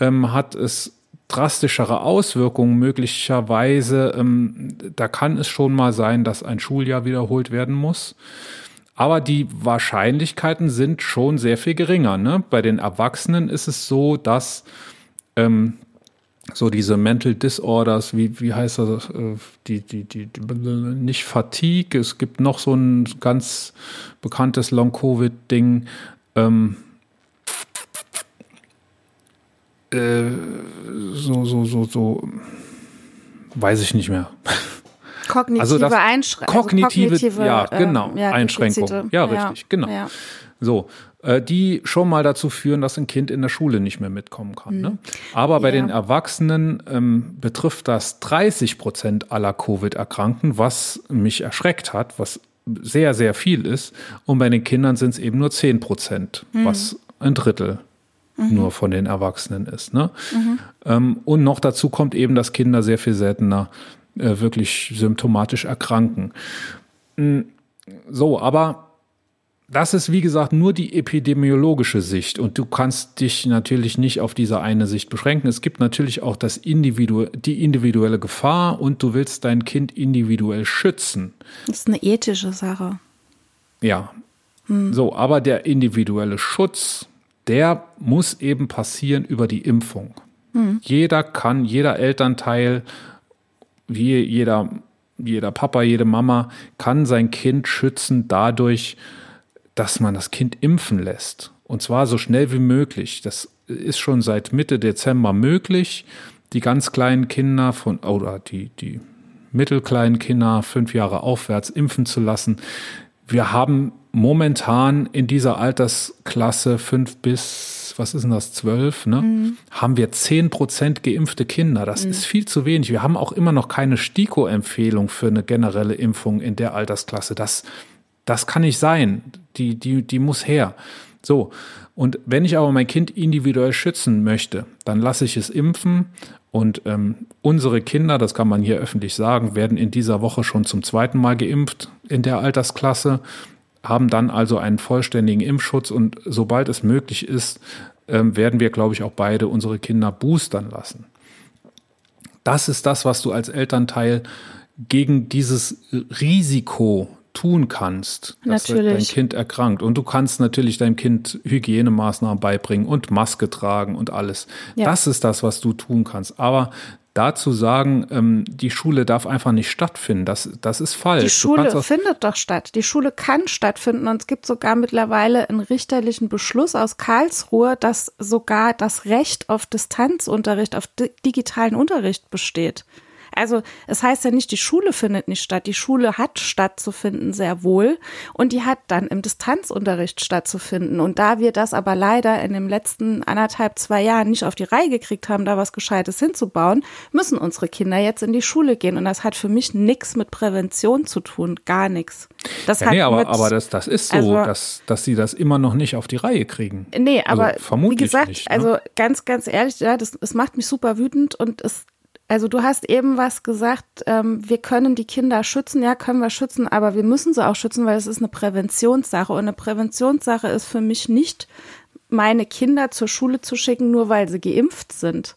ähm, hat es drastischere Auswirkungen möglicherweise. Ähm, da kann es schon mal sein, dass ein Schuljahr wiederholt werden muss. Aber die Wahrscheinlichkeiten sind schon sehr viel geringer. Ne? Bei den Erwachsenen ist es so, dass ähm, so diese Mental Disorders, wie, wie heißt das, äh, die, die, die, die, nicht Fatigue, es gibt noch so ein ganz bekanntes Long-Covid-Ding, ähm, äh, so, so, so, so, weiß ich nicht mehr. Kognitive Also das- Einschränkungen. Kognitive, ja, genau, Einschränkungen. Ja, richtig, genau. Ja. So, äh, die schon mal dazu führen, dass ein Kind in der Schule nicht mehr mitkommen kann. Ne? Aber bei Ja. den Erwachsenen ähm, betrifft das 30 Prozent aller Covid-Erkrankten, was mich erschreckt hat, was sehr, sehr viel ist. Und bei den Kindern sind es eben nur 10 Prozent, was ein Drittel nur von den Erwachsenen ist. Ne? Ähm, und noch dazu kommt eben, dass Kinder sehr viel seltener äh, wirklich symptomatisch erkranken. Mm, So, aber das ist, wie gesagt, nur die epidemiologische Sicht und du kannst dich natürlich nicht auf diese eine Sicht beschränken. Es gibt natürlich auch das Individu die individuelle Gefahr und du willst dein Kind individuell schützen. Das ist eine ethische Sache. Ja. So, aber der individuelle Schutz, der muss eben passieren über die Impfung. Jeder kann, jeder Elternteil, wie jeder, jeder Papa, jede Mama kann sein Kind schützen dadurch, dass man das Kind impfen lässt. Und zwar so schnell wie möglich. Das ist schon seit Mitte Dezember möglich. Die ganz kleinen Kinder von, oder die, die mittelkleinen Kinder fünf Jahre aufwärts impfen zu lassen. Wir haben momentan in dieser Altersklasse fünf bis, was ist denn das, zwölf, ne? Haben wir zehn Prozent geimpfte Kinder. Das ist viel zu wenig. Wir haben auch immer noch keine STIKO-Empfehlung für eine generelle Impfung in der Altersklasse. Das, das kann nicht sein. Die, die, die muss her. So. Und wenn ich aber mein Kind individuell schützen möchte, dann lasse ich es impfen. Und ähm, unsere Kinder, das kann man hier öffentlich sagen, werden in dieser Woche schon zum zweiten Mal geimpft in der Altersklasse, haben dann also einen vollständigen Impfschutz. Und sobald es möglich ist, ähm, werden wir, glaube ich, auch beide unsere Kinder boostern lassen. Das ist das, was du als Elternteil gegen dieses Risiko tun kannst, dass dein Natürlich. Kind erkrankt. Und du kannst natürlich deinem Kind Hygienemaßnahmen beibringen und Maske tragen und alles. Ja. Das ist das, was du tun kannst. Aber da zu sagen, ähm, die Schule darf einfach nicht stattfinden, das, das ist falsch. Die Schule findet doch statt. Die Schule kann stattfinden und es gibt sogar mittlerweile einen richterlichen Beschluss aus Karlsruhe, dass sogar das Recht auf Distanzunterricht, auf digitalen Unterricht besteht. Also es heißt ja nicht, die Schule findet nicht statt. Die Schule hat stattzufinden, sehr wohl. Und die hat dann im Distanzunterricht stattzufinden. Und da wir das aber leider in den letzten anderthalb, zwei Jahren nicht auf die Reihe gekriegt haben, da was Gescheites hinzubauen, müssen unsere Kinder jetzt in die Schule gehen. Und das hat für mich nichts mit Prävention zu tun, gar nichts. Das ja, hat nee, aber, mit, aber das, das ist so, also, dass, dass sie das immer noch nicht auf die Reihe kriegen. Nee, aber also, vermutlich wie gesagt, nicht, ne? also ganz, ganz ehrlich, ja, das, das macht mich super wütend und es also du hast eben was gesagt, ähm, wir können die Kinder schützen, ja, können wir schützen, aber wir müssen sie auch schützen, weil es ist eine Präventionssache. Und eine Präventionssache ist für mich nicht, meine Kinder zur Schule zu schicken, nur weil sie geimpft sind.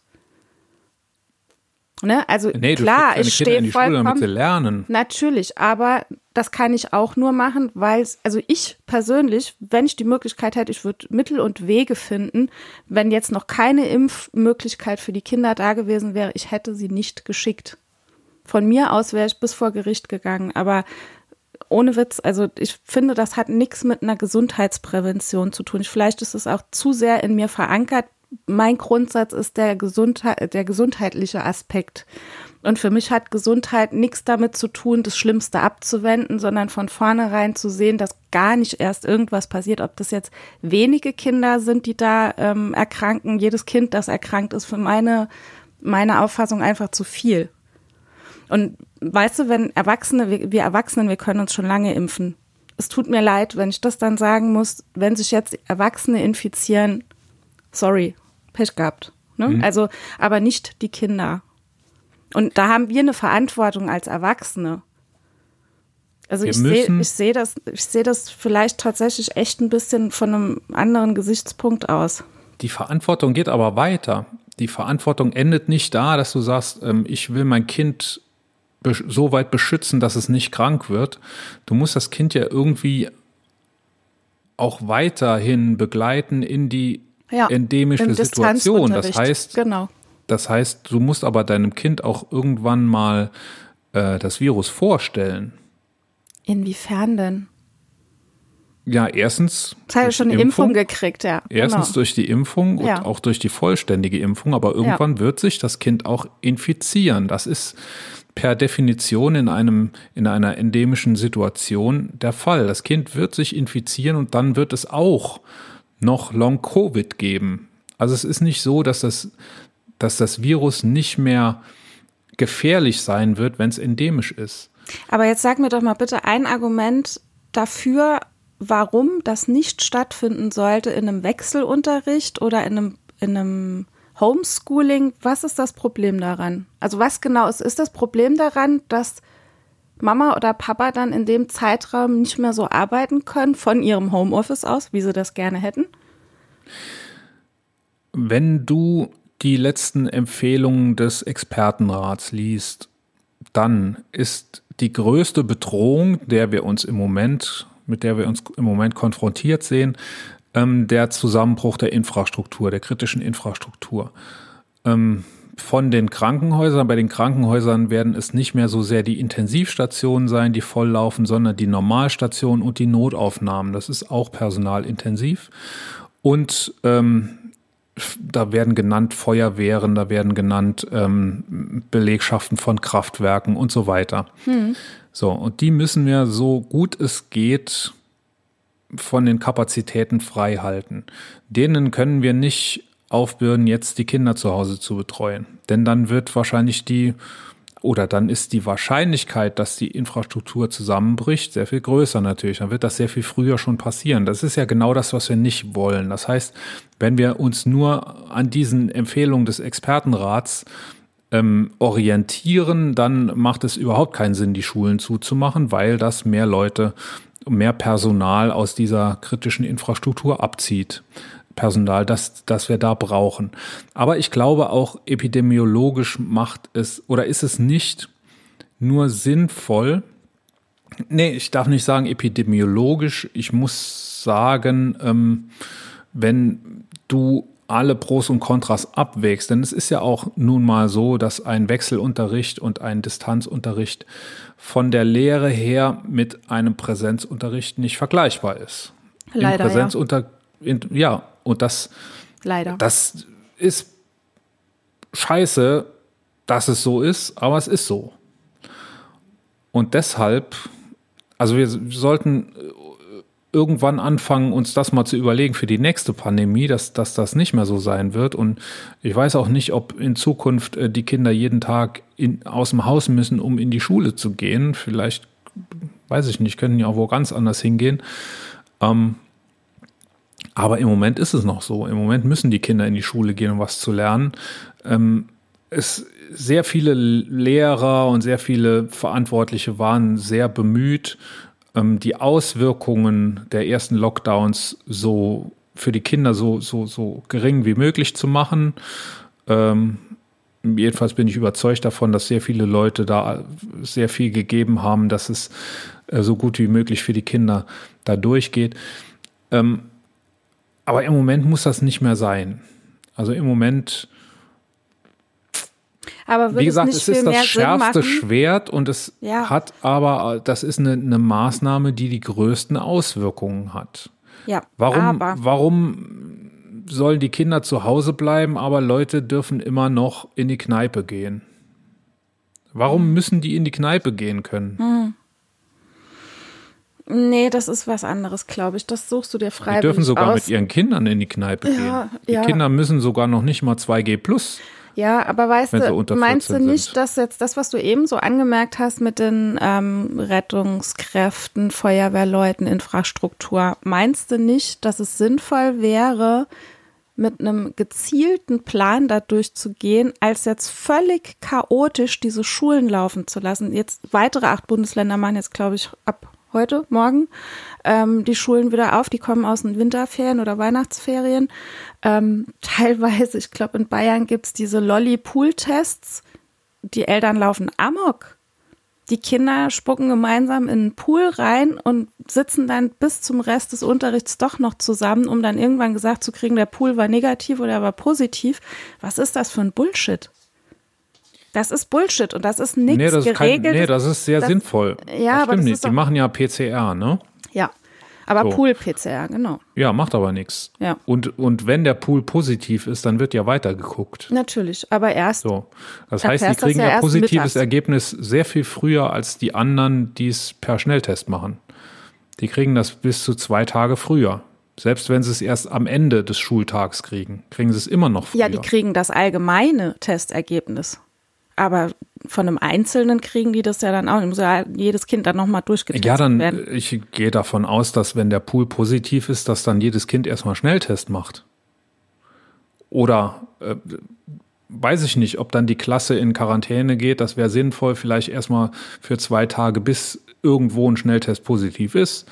Ne? Also nee, klar, ich stehe vollkommen. Schule, damit sie lernen. Natürlich, aber das kann ich auch nur machen, weil also ich persönlich, wenn ich die Möglichkeit hätte, ich würde Mittel und Wege finden, wenn jetzt noch keine Impfmöglichkeit für die Kinder da gewesen wäre, ich hätte sie nicht geschickt. Von mir aus wäre ich bis vor Gericht gegangen, aber ohne Witz, also ich finde, das hat nichts mit einer Gesundheitsprävention zu tun. Vielleicht ist es auch zu sehr in mir verankert, mein Grundsatz ist der, Gesundheit, der gesundheitliche Aspekt. Und für mich hat Gesundheit nichts damit zu tun, das Schlimmste abzuwenden, sondern von vornherein zu sehen, dass gar nicht erst irgendwas passiert. Ob das jetzt wenige Kinder sind, die da ähm, erkranken, jedes Kind, das erkrankt, ist für meine, meine Auffassung einfach zu viel. Und weißt du, wenn Erwachsene, wir, wir Erwachsenen, wir können uns schon lange impfen. Es tut mir leid, wenn ich das dann sagen muss, wenn sich jetzt Erwachsene infizieren, sorry, Pech gehabt. Ne? Mhm. Also, aber nicht die Kinder. Und da haben wir eine Verantwortung als Erwachsene. Also wir ich sehe ich sehe das, ich sehe das vielleicht tatsächlich echt ein bisschen von einem anderen Gesichtspunkt aus. Die Verantwortung geht aber weiter. Die Verantwortung endet nicht da, dass du sagst, ähm, ich will mein Kind so weit beschützen, dass es nicht krank wird. Du musst das Kind ja irgendwie auch weiterhin begleiten in die ja, endemische Situation. Das heißt, genau. das heißt, du musst aber deinem Kind auch irgendwann mal äh, das Virus vorstellen. Inwiefern denn? Ja, erstens. Das hat schon eine Impfung, Impfung gekriegt, ja. Erstens genau. durch die Impfung und ja. auch durch die vollständige Impfung, aber irgendwann ja. wird sich das Kind auch infizieren. Das ist per Definition in einem, in einer endemischen Situation der Fall. Das Kind wird sich infizieren und dann wird es auch noch Long-Covid geben. Also es ist nicht so, dass das, dass das Virus nicht mehr gefährlich sein wird, wenn es endemisch ist. Aber jetzt sag mir doch mal bitte ein Argument dafür, warum das nicht stattfinden sollte in einem Wechselunterricht oder in einem, in einem Homeschooling. Was ist das Problem daran? Also was genau ist, ist das Problem daran, dass Mama oder Papa dann in dem Zeitraum nicht mehr so arbeiten können von ihrem Homeoffice aus, wie sie das gerne hätten? Wenn du die letzten Empfehlungen des Expertenrats liest, dann ist die größte Bedrohung, der wir uns im Moment, mit der wir uns im Moment konfrontiert sehen, ähm, der Zusammenbruch der Infrastruktur, der kritischen Infrastruktur. Ähm, von den Krankenhäusern. Bei den Krankenhäusern werden es nicht mehr so sehr die Intensivstationen sein, die volllaufen, sondern die Normalstationen und die Notaufnahmen. Das ist auch personalintensiv. Und ähm, da werden genannt Feuerwehren, da werden genannt ähm, Belegschaften von Kraftwerken und so weiter. Hm. So, und die müssen wir so gut es geht von den Kapazitäten frei halten. Denen können wir nicht aufbürden, jetzt die Kinder zu Hause zu betreuen. Denn dann wird wahrscheinlich die oder dann ist die Wahrscheinlichkeit, dass die Infrastruktur zusammenbricht, sehr viel größer natürlich. Dann wird das sehr viel früher schon passieren. Das ist ja genau das, was wir nicht wollen. Das heißt, wenn wir uns nur an diesen Empfehlungen des Expertenrats ähm, orientieren, dann macht es überhaupt keinen Sinn, die Schulen zuzumachen, weil das mehr Leute, mehr Personal aus dieser kritischen Infrastruktur abzieht. Personal, das, das wir da brauchen. Aber ich glaube auch epidemiologisch macht es oder ist es nicht nur sinnvoll, nee, ich darf nicht sagen epidemiologisch, ich muss sagen, ähm, wenn du alle Pros und Kontras abwägst, denn es ist ja auch nun mal so, dass ein Wechselunterricht und ein Distanzunterricht von der Lehre her mit einem Präsenzunterricht nicht vergleichbar ist. Leider, Im Präsenzunter ja. In, ja, und das, Leider. das ist scheiße, dass es so ist, aber es ist so. Und deshalb, also wir sollten irgendwann anfangen, uns das mal zu überlegen für die nächste Pandemie, dass, dass das nicht mehr so sein wird. Und ich weiß auch nicht, ob in Zukunft äh, die Kinder jeden Tag in, aus dem Haus müssen, um in die Schule zu gehen. Vielleicht, weiß ich nicht, können ja auch wo ganz anders hingehen. Ähm, aber im Moment ist es noch so. Im Moment müssen die Kinder in die Schule gehen, um was zu lernen. Ähm, es, sehr viele Lehrer und sehr viele Verantwortliche waren sehr bemüht, ähm, die Auswirkungen der ersten Lockdowns so für die Kinder so, so, so gering wie möglich zu machen. Ähm, jedenfalls bin ich überzeugt davon, dass sehr viele Leute da sehr viel gegeben haben, dass es äh, so gut wie möglich für die Kinder da durchgeht. Ähm, aber im Moment muss das nicht mehr sein. Also im Moment aber Wie gesagt, es, es ist das schärfste Schwert und es ja. hat aber, das ist eine, eine, Maßnahme, die die größten Auswirkungen hat. Ja, warum, aber. warum sollen die Kinder zu Hause bleiben, aber Leute dürfen immer noch in die Kneipe gehen? Warum müssen die in die Kneipe gehen können? Hm. Nee, das ist was anderes, glaube ich. Das suchst du dir freiwillig Die dürfen sogar aus. mit ihren Kindern in die Kneipe ja, gehen. Die ja. Kinder müssen sogar noch nicht mal 2G plus. Ja, aber weißt du, meinst du nicht, sind. dass jetzt das, was du eben so angemerkt hast mit den ähm, Rettungskräften, Feuerwehrleuten, Infrastruktur, meinst du nicht, dass es sinnvoll wäre, mit einem gezielten Plan da durchzugehen, als jetzt völlig chaotisch diese Schulen laufen zu lassen? Jetzt weitere acht Bundesländer machen jetzt, glaube ich, ab heute, morgen, ähm, die Schulen wieder auf. Die kommen aus den Winterferien oder Weihnachtsferien. Ähm, teilweise, ich glaube, in Bayern gibt es diese Lolli-Pool-Tests. Die Eltern laufen amok. Die Kinder spucken gemeinsam in den Pool rein und sitzen dann bis zum Rest des Unterrichts doch noch zusammen, um dann irgendwann gesagt zu kriegen, der Pool war negativ oder war positiv. Was ist das für ein Bullshit? Das ist Bullshit und das ist nichts nee, das geregelt. Kein, nee, das ist sehr das, sinnvoll. Ja, das aber stimmt das nicht. Die machen ja PCR, ne? Ja, aber So. Pool-PCR, genau. Ja, macht aber nichts. Ja. Und, und wenn der Pool positiv ist, dann wird ja weitergeguckt. Natürlich, aber erst So. Das Da heißt, die kriegen ja ja positives mittags. Ergebnis sehr viel früher als die anderen, die es per Schnelltest machen. Die kriegen das bis zu zwei Tage früher. Selbst wenn sie es erst am Ende des Schultags kriegen, kriegen sie es immer noch früher. Ja, die kriegen das allgemeine Testergebnis. Aber von einem Einzelnen kriegen die das ja dann auch. Muss ja jedes Kind dann nochmal durchgetestet Ja, dann, werden. ich gehe davon aus, dass wenn der Pool positiv ist, dass dann jedes Kind erstmal Schnelltest macht. Oder äh, weiß ich nicht, ob dann die Klasse in Quarantäne geht. Das wäre sinnvoll, vielleicht erstmal für zwei Tage, bis irgendwo ein Schnelltest positiv ist.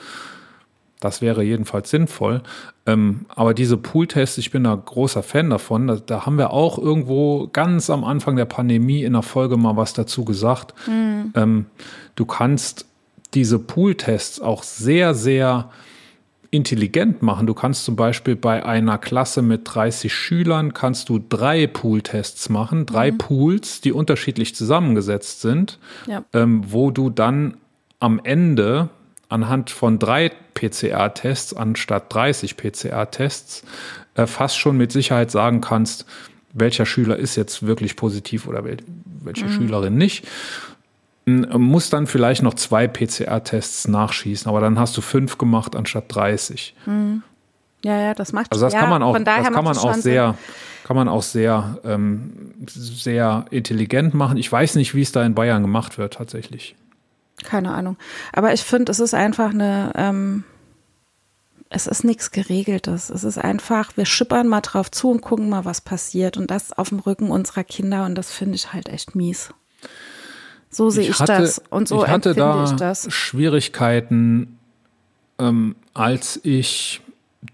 Das wäre jedenfalls sinnvoll. Ähm, aber diese Pooltests, ich bin da großer Fan davon. Da, da haben wir auch irgendwo ganz am Anfang der Pandemie in der Folge mal was dazu gesagt. Ähm, du kannst diese Pooltests auch sehr, sehr intelligent machen. Du kannst zum Beispiel bei einer Klasse mit 30 Schülern kannst du drei Pooltests machen, drei Pools, die unterschiedlich zusammengesetzt sind, Ja. ähm, wo du dann am Ende anhand von drei PCR-Tests anstatt 30 PCR-Tests äh, fast schon mit Sicherheit sagen kannst, welcher Schüler ist jetzt wirklich positiv oder wel welche Schülerin nicht. Muss dann vielleicht noch zwei PCR-Tests nachschießen, aber dann hast du fünf gemacht anstatt 30. Ja, ja, das macht Also das ja, kann man auch, das kann man auch sehr, kann man auch sehr, ähm, sehr intelligent machen. Ich weiß nicht, wie es da in Bayern gemacht wird tatsächlich. Keine Ahnung. Aber ich finde, es ist einfach eine, ähm, es ist nichts Geregeltes. Es ist einfach, wir schippern mal drauf zu und gucken mal, was passiert. Und das auf dem Rücken unserer Kinder. Und das finde ich halt echt mies. So sehe ich, das. Und so ich hatte empfinde da ich das. Schwierigkeiten, ähm, als ich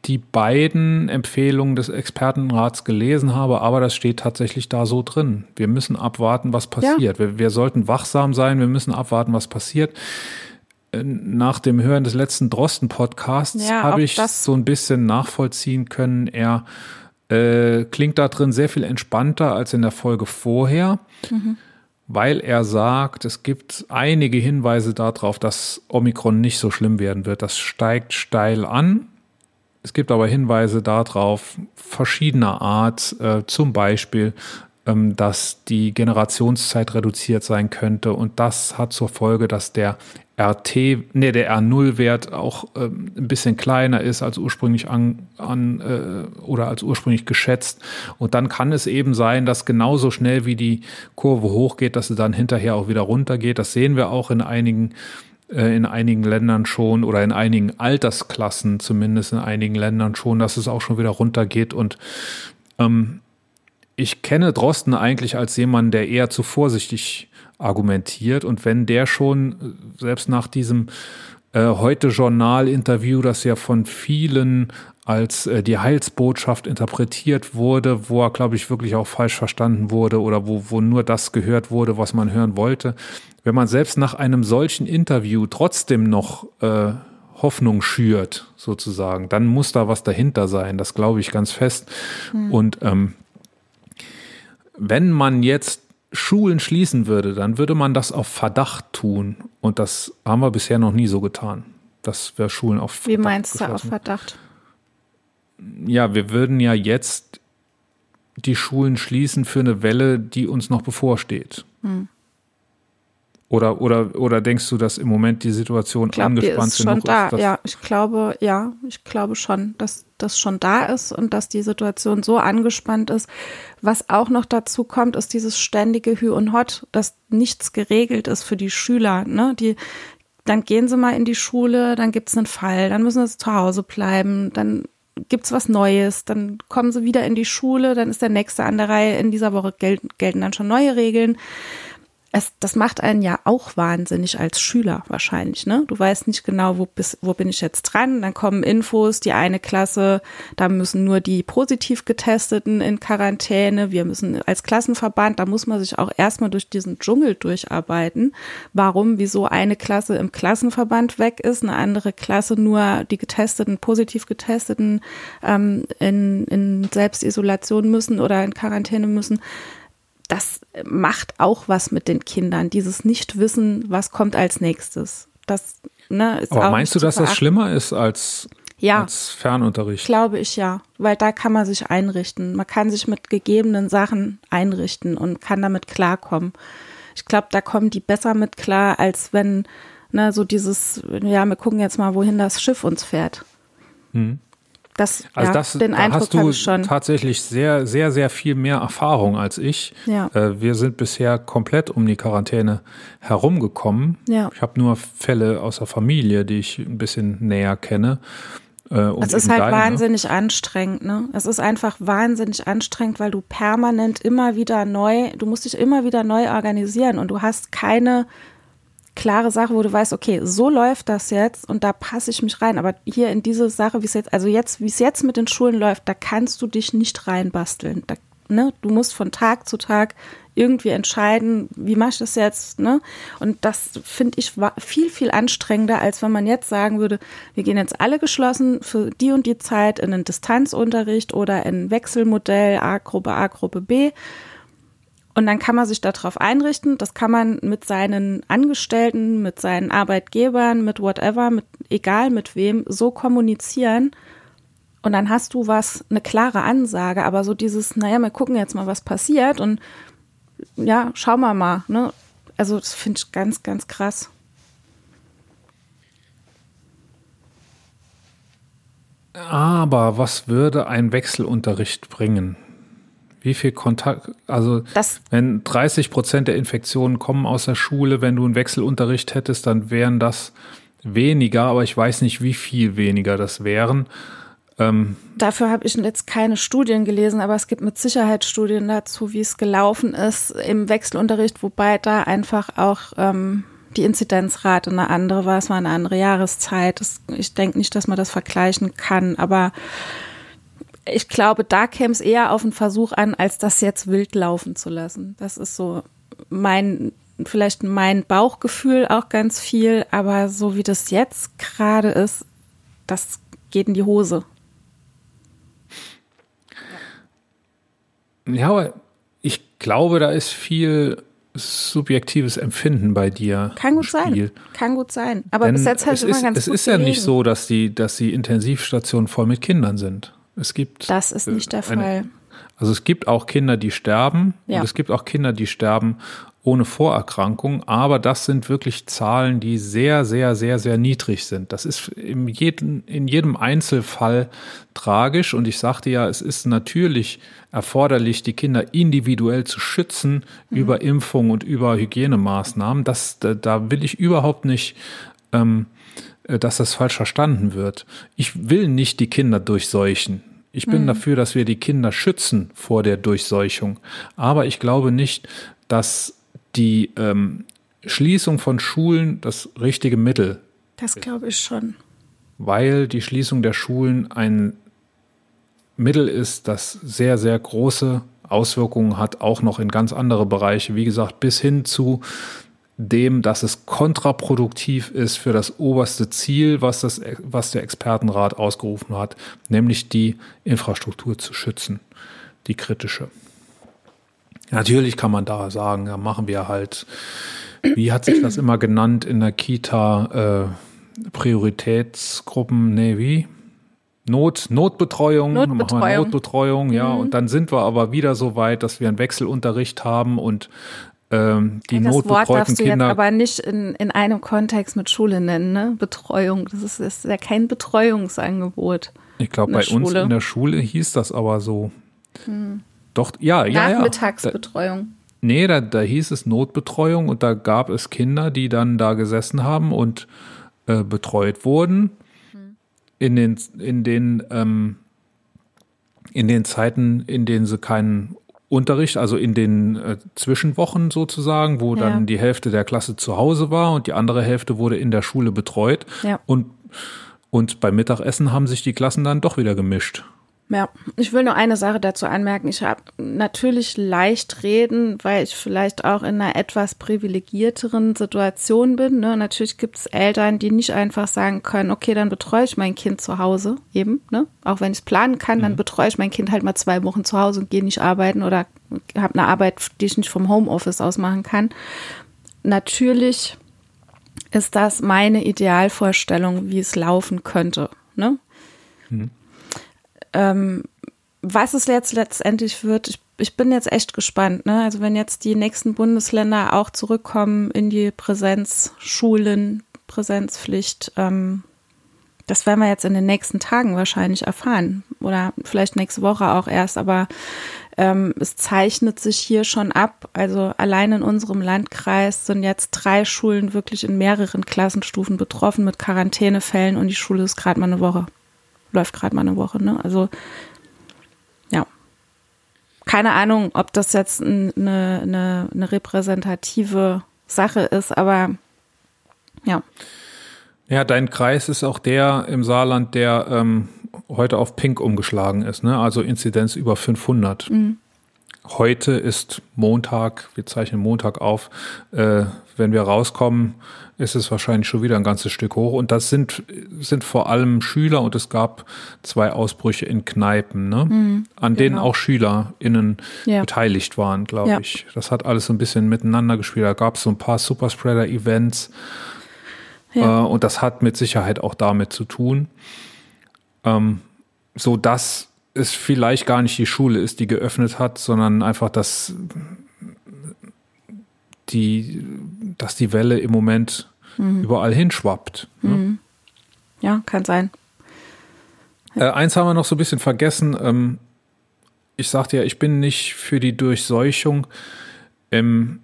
die beiden Empfehlungen des Expertenrats gelesen habe, aber das steht tatsächlich da so drin. Wir müssen abwarten, was passiert. Wir, wir sollten wachsam sein, wir müssen abwarten, was passiert. Äh, Nach dem Hören des letzten Drosten-Podcasts Ja, habe ich das- so ein bisschen nachvollziehen können. Er äh, klingt da drin sehr viel entspannter als in der Folge vorher, mhm. weil er sagt, es gibt einige Hinweise darauf, dass Omikron nicht so schlimm werden wird. Das steigt steil an. Es gibt aber Hinweise darauf, verschiedener Art, äh, zum Beispiel, ähm, dass die Generationszeit reduziert sein könnte. Und das hat zur Folge, dass der RT, nee, der R0-Wert auch ähm, ein bisschen kleiner ist als ursprünglich an, an äh, oder als ursprünglich geschätzt. Und dann kann es eben sein, dass genauso schnell wie die Kurve hochgeht, dass sie dann hinterher auch wieder runtergeht. Das sehen wir auch in einigen in einigen Ländern schon oder in einigen Altersklassen zumindest in einigen Ländern schon, dass es auch schon wieder runtergeht. Und ähm, ich kenne Drosten eigentlich als jemand, der eher zu vorsichtig argumentiert. Und wenn der schon, äh, selbst nach diesem äh, Heute-Journal-Interview, das ja von vielen als äh, die Heilsbotschaft interpretiert wurde, wo er, glaube ich, wirklich auch falsch verstanden wurde oder wo, wo nur das gehört wurde, was man hören wollte. Wenn man selbst nach einem solchen Interview trotzdem noch äh, Hoffnung schürt, sozusagen, dann muss da was dahinter sein. Das glaube ich ganz fest. Mhm. Und ähm, wenn man jetzt Schulen schließen würde, dann würde man das auf Verdacht tun. Und das haben wir bisher noch nie so getan. Dass wir Schulen auf Verdacht Wie meinst du auf Verdacht? Ja, wir würden ja jetzt die Schulen schließen für eine Welle, die uns noch bevorsteht. Hm. Oder, oder, oder denkst du, dass im Moment die Situation glaub, angespannt ist schon da. Ist, ja, ich glaube, ja, ich glaube schon, dass das schon da ist und dass die Situation so angespannt ist. Was auch noch dazu kommt, ist dieses ständige Hü und Hot, dass nichts geregelt ist für die Schüler. Ne? Die, dann gehen sie mal in die Schule, dann gibt es einen Fall, dann müssen sie zu Hause bleiben, dann gibt es was Neues, dann kommen sie wieder in die Schule, dann ist der nächste an der Reihe. In dieser Woche gelten, gelten dann schon neue Regeln es, das macht einen ja auch wahnsinnig als Schüler wahrscheinlich. Ne? Du weißt nicht genau, wo, bis, wo bin ich jetzt dran. Dann kommen Infos, die eine Klasse, da müssen nur die positiv getesteten in Quarantäne. Wir müssen als Klassenverband, da muss man sich auch erstmal durch diesen Dschungel durcharbeiten. Warum, wieso eine Klasse im Klassenverband weg ist, eine andere Klasse nur die getesteten, positiv getesteten ähm, in, in Selbstisolation müssen oder in Quarantäne müssen das macht auch was mit den Kindern, dieses Nichtwissen, was kommt als nächstes. Das, ne, ist Aber meinst du, dass das schlimmer ist als, ja, als Fernunterricht? Glaube ich ja, weil da kann man sich einrichten. Man kann sich mit gegebenen Sachen einrichten und kann damit klarkommen. Ich glaube, da kommen die besser mit klar, als wenn, ne, so dieses, ja, wir gucken jetzt mal, wohin das Schiff uns fährt. Hm. Das, also ja, das, den Eindruck hast du schon. tatsächlich sehr, sehr, sehr viel mehr Erfahrung als ich. Ja. Äh, wir sind bisher komplett um die Quarantäne herumgekommen. Ja. Ich habe nur Fälle aus der Familie, die ich ein bisschen näher kenne. Äh, es ist halt deine. wahnsinnig anstrengend, ne? Es ist einfach wahnsinnig anstrengend, weil du permanent immer wieder neu, du musst dich immer wieder neu organisieren und du hast keine klare Sache, wo du weißt, okay, so läuft das jetzt und da passe ich mich rein. Aber hier in diese Sache, wie es jetzt, also jetzt, wie es jetzt mit den Schulen läuft, da kannst du dich nicht reinbasteln. Da, ne? Du musst von Tag zu Tag irgendwie entscheiden, wie mache ich das jetzt, ne? Und das finde ich viel, viel anstrengender, als wenn man jetzt sagen würde, wir gehen jetzt alle geschlossen für die und die Zeit in einen Distanzunterricht oder in Wechselmodell A-Gruppe, A-Gruppe B. Und dann kann man sich darauf einrichten. Das kann man mit seinen Angestellten, mit seinen Arbeitgebern, mit whatever, mit egal mit wem, so kommunizieren. Und dann hast du was, eine klare Ansage. Aber so dieses, naja, wir gucken jetzt mal, was passiert und ja, schauen wir mal. Ne? Also das finde ich ganz, ganz krass. Aber was würde ein Wechselunterricht bringen? Wie viel Kontakt, also das, wenn 30 Prozent der Infektionen kommen aus der Schule, wenn du einen Wechselunterricht hättest, dann wären das weniger, aber ich weiß nicht, wie viel weniger das wären. Ähm, Dafür habe ich jetzt keine Studien gelesen, aber es gibt mit Sicherheit Studien dazu, wie es gelaufen ist im Wechselunterricht, wobei da einfach auch ähm, die Inzidenzrate eine andere war. Es war eine andere Jahreszeit. Das, ich denke nicht, dass man das vergleichen kann, aber ich glaube, da käme es eher auf einen Versuch an, als das jetzt wild laufen zu lassen. Das ist so mein, vielleicht mein Bauchgefühl auch ganz viel, aber so wie das jetzt gerade ist, das geht in die Hose. Ja, aber ich glaube, da ist viel subjektives Empfinden bei dir. Kann gut sein. Kann gut sein. Aber Denn bis jetzt ich immer ist, ganz Es ist ja nicht so, dass die, dass die Intensivstationen voll mit Kindern sind. Es gibt. Das ist nicht der eine, Fall. Also es gibt auch Kinder, die sterben. Ja. Und es gibt auch Kinder, die sterben ohne Vorerkrankung. Aber das sind wirklich Zahlen, die sehr, sehr, sehr, sehr niedrig sind. Das ist in jedem, in jedem Einzelfall tragisch. Und ich sagte ja, es ist natürlich erforderlich, die Kinder individuell zu schützen mhm. über Impfung und über Hygienemaßnahmen. Das, da, da will ich überhaupt nicht. Ähm, dass das falsch verstanden wird. Ich will nicht die Kinder durchseuchen. Ich bin mhm. dafür, dass wir die Kinder schützen vor der Durchseuchung. Aber ich glaube nicht, dass die ähm, Schließung von Schulen das richtige Mittel. Das glaube ich schon. Weil die Schließung der Schulen ein Mittel ist, das sehr, sehr große Auswirkungen hat, auch noch in ganz andere Bereiche. Wie gesagt, bis hin zu dem, dass es kontraproduktiv ist für das oberste Ziel, was, das, was der Expertenrat ausgerufen hat, nämlich die Infrastruktur zu schützen, die kritische. Natürlich kann man da sagen, da machen wir halt, wie hat sich das immer genannt in der Kita, äh, Prioritätsgruppen, nee, wie? Not, Notbetreuung, Notbetreuung. machen wir Notbetreuung, ja, mhm. und dann sind wir aber wieder so weit, dass wir einen Wechselunterricht haben und ähm, die das notbetreuten Wort darfst du Kinder. Jetzt aber nicht in, in einem Kontext mit Schule nennen, ne? Betreuung. Das ist, ist ja kein Betreuungsangebot. Ich glaube, bei Schule. uns in der Schule hieß das aber so. Hm. Doch, ja, ja, ja. Nachmittagsbetreuung. Da, nee, da, da hieß es Notbetreuung und da gab es Kinder, die dann da gesessen haben und äh, betreut wurden. Hm. In den, in den, ähm, in den Zeiten, in denen sie keinen Unterricht, also in den äh, Zwischenwochen sozusagen, wo ja. dann die Hälfte der Klasse zu Hause war und die andere Hälfte wurde in der Schule betreut. Ja. Und, und beim Mittagessen haben sich die Klassen dann doch wieder gemischt. Ja, ich will nur eine Sache dazu anmerken. Ich habe natürlich leicht reden, weil ich vielleicht auch in einer etwas privilegierteren Situation bin. Ne? Natürlich gibt es Eltern, die nicht einfach sagen können, okay, dann betreue ich mein Kind zu Hause eben. Ne? Auch wenn ich es planen kann, mhm. dann betreue ich mein Kind halt mal zwei Wochen zu Hause und gehe nicht arbeiten oder habe eine Arbeit, die ich nicht vom Homeoffice aus machen kann. Natürlich ist das meine Idealvorstellung, wie es laufen könnte. Ne? Mhm. Ähm, was es jetzt letztendlich wird, ich, ich bin jetzt echt gespannt. Ne? Also wenn jetzt die nächsten Bundesländer auch zurückkommen in die Präsenzschulen, Präsenzpflicht, ähm, das werden wir jetzt in den nächsten Tagen wahrscheinlich erfahren oder vielleicht nächste Woche auch erst, aber ähm, es zeichnet sich hier schon ab. Also allein in unserem Landkreis sind jetzt drei Schulen wirklich in mehreren Klassenstufen betroffen mit Quarantänefällen und die Schule ist gerade mal eine Woche läuft gerade mal eine Woche. Ne? Also ja, keine Ahnung, ob das jetzt eine, eine, eine repräsentative Sache ist, aber ja. Ja, dein Kreis ist auch der im Saarland, der ähm, heute auf Pink umgeschlagen ist, ne? also Inzidenz über 500. Mhm. Heute ist Montag, wir zeichnen Montag auf. Äh, wenn wir rauskommen, ist es wahrscheinlich schon wieder ein ganzes Stück hoch. Und das sind, sind vor allem Schüler und es gab zwei Ausbrüche in Kneipen, ne? Mhm, an denen genau. auch SchülerInnen ja. beteiligt waren, glaube ja. ich. Das hat alles so ein bisschen miteinander gespielt. Da gab es so ein paar Superspreader-Events. Ja. Äh, und das hat mit Sicherheit auch damit zu tun. Ähm, so dass es vielleicht gar nicht die Schule ist, die geöffnet hat, sondern einfach, dass die, dass die Welle im Moment mhm. überall hinschwappt. Ne? Mhm. Ja, kann sein. Äh, eins haben wir noch so ein bisschen vergessen. Ähm, ich sagte ja, ich bin nicht für die Durchseuchung. Ähm,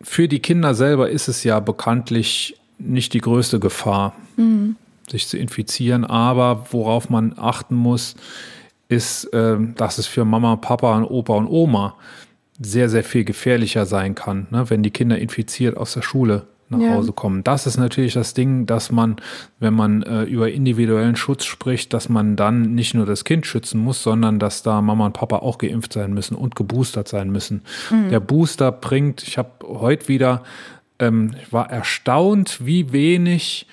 für die Kinder selber ist es ja bekanntlich nicht die größte Gefahr, mhm. sich zu infizieren. Aber worauf man achten muss, ist, äh, dass es für Mama, Papa und Opa und Oma sehr, sehr viel gefährlicher sein kann, ne, wenn die Kinder infiziert aus der Schule nach ja. Hause kommen. Das ist natürlich das Ding, dass man, wenn man äh, über individuellen Schutz spricht, dass man dann nicht nur das Kind schützen muss, sondern dass da Mama und Papa auch geimpft sein müssen und geboostert sein müssen. Mhm. Der Booster bringt, ich habe heute wieder, ähm, ich war erstaunt, wie wenig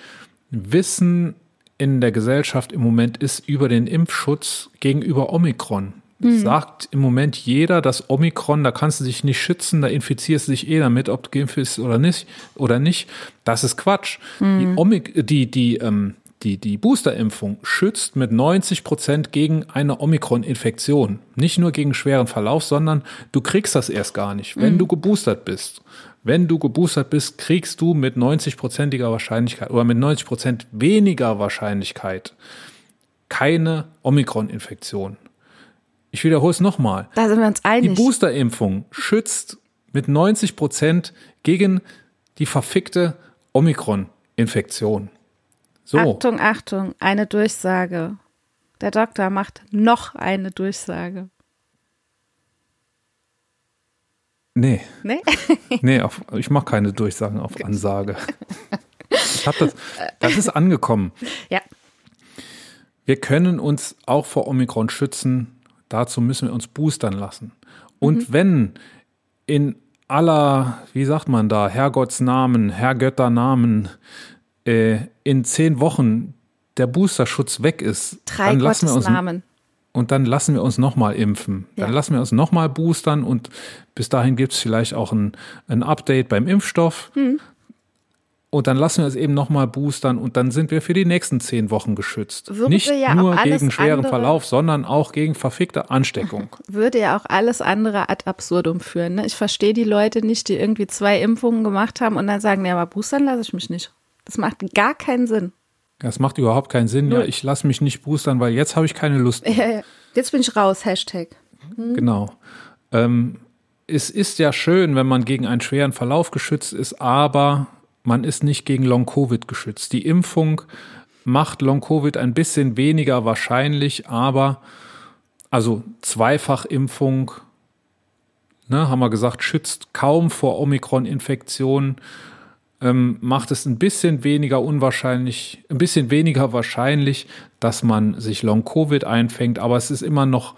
Wissen in der Gesellschaft im Moment ist über den Impfschutz gegenüber Omikron. Sagt im Moment jeder, dass Omikron, da kannst du dich nicht schützen, da infizierst du dich eh damit, ob du geimpft bist oder nicht. Oder nicht. Das ist Quatsch. Die, Omik die, die, ähm, die, die Boosterimpfung schützt mit 90 Prozent gegen eine Omikron-Infektion. Nicht nur gegen schweren Verlauf, sondern du kriegst das erst gar nicht, wenn du geboostert bist. Wenn du geboostert bist, kriegst du mit 90-prozentiger Wahrscheinlichkeit oder mit 90 Prozent weniger Wahrscheinlichkeit keine Omikron-Infektion. Ich wiederhole es nochmal. Da sind wir uns Die einig. Boosterimpfung schützt mit 90 Prozent gegen die verfickte Omikron-Infektion. So, Achtung, Achtung, eine Durchsage. Der Doktor macht noch eine Durchsage. nee, Ne? nee, auf, ich mache keine Durchsagen auf Ansage. Ich hab das, das ist angekommen. ja. Wir können uns auch vor Omikron schützen. Dazu müssen wir uns boostern lassen. Und wenn in aller, wie sagt man da, Herrgottsnamen, Herrgötternamen, äh, in zehn Wochen der Boosterschutz weg ist, Drei dann lassen wir uns Gottesnamen. und dann lassen wir uns nochmal impfen. Dann Ja. lassen wir uns nochmal boostern und bis dahin gibt es vielleicht auch ein, ein Update beim Impfstoff. Hm. Und dann lassen wir es eben nochmal boostern und dann sind wir für die nächsten zehn Wochen geschützt. Würde Nicht ja nur gegen schweren andere- Verlauf, sondern auch gegen verfickte Ansteckung. Würde ja auch alles andere ad absurdum führen. Ne? Ich verstehe die Leute nicht, die irgendwie zwei Impfungen gemacht haben und dann sagen, nee, aber boostern lasse ich mich nicht. Das macht gar keinen Sinn. Das macht überhaupt keinen Sinn. Ja, ich lasse mich nicht boostern, weil jetzt habe ich keine Lust. mehr. Ja, ja. Jetzt bin ich raus, Hashtag. Genau. Ähm, es ist ja schön, wenn man gegen einen schweren Verlauf geschützt ist, aber man ist nicht gegen Long-Covid geschützt. Die Impfung macht Long-Covid ein bisschen weniger wahrscheinlich, aber also Zweifachimpfung, ne, haben wir gesagt, schützt kaum vor Omikron-Infektionen, ähm, macht es ein bisschen weniger unwahrscheinlich, ein bisschen weniger wahrscheinlich, dass man sich Long-Covid einfängt, aber es ist immer noch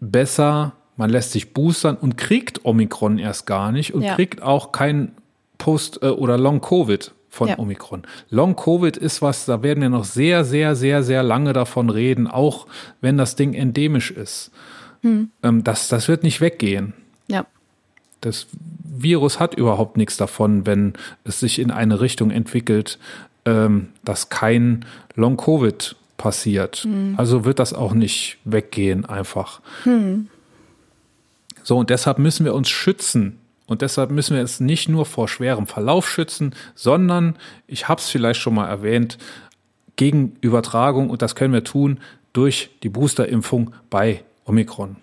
besser, man lässt sich boostern und kriegt Omikron erst gar nicht und Ja. kriegt auch kein Post- äh, oder Long-Covid von Ja. Omikron. Long-Covid ist was, da werden wir noch sehr, sehr, sehr, sehr lange davon reden, auch wenn das Ding endemisch ist. Hm. Ähm, das, das wird nicht weggehen. Ja. Das Virus hat überhaupt nichts davon, wenn es sich in eine Richtung entwickelt, ähm, dass kein Long-Covid passiert. Also wird das auch nicht weggehen einfach. So, und deshalb müssen wir uns schützen. Und deshalb müssen wir es nicht nur vor schwerem Verlauf schützen, sondern, ich habe es vielleicht schon mal erwähnt, gegen Übertragung. Und das können wir tun durch die Boosterimpfung bei Omikron.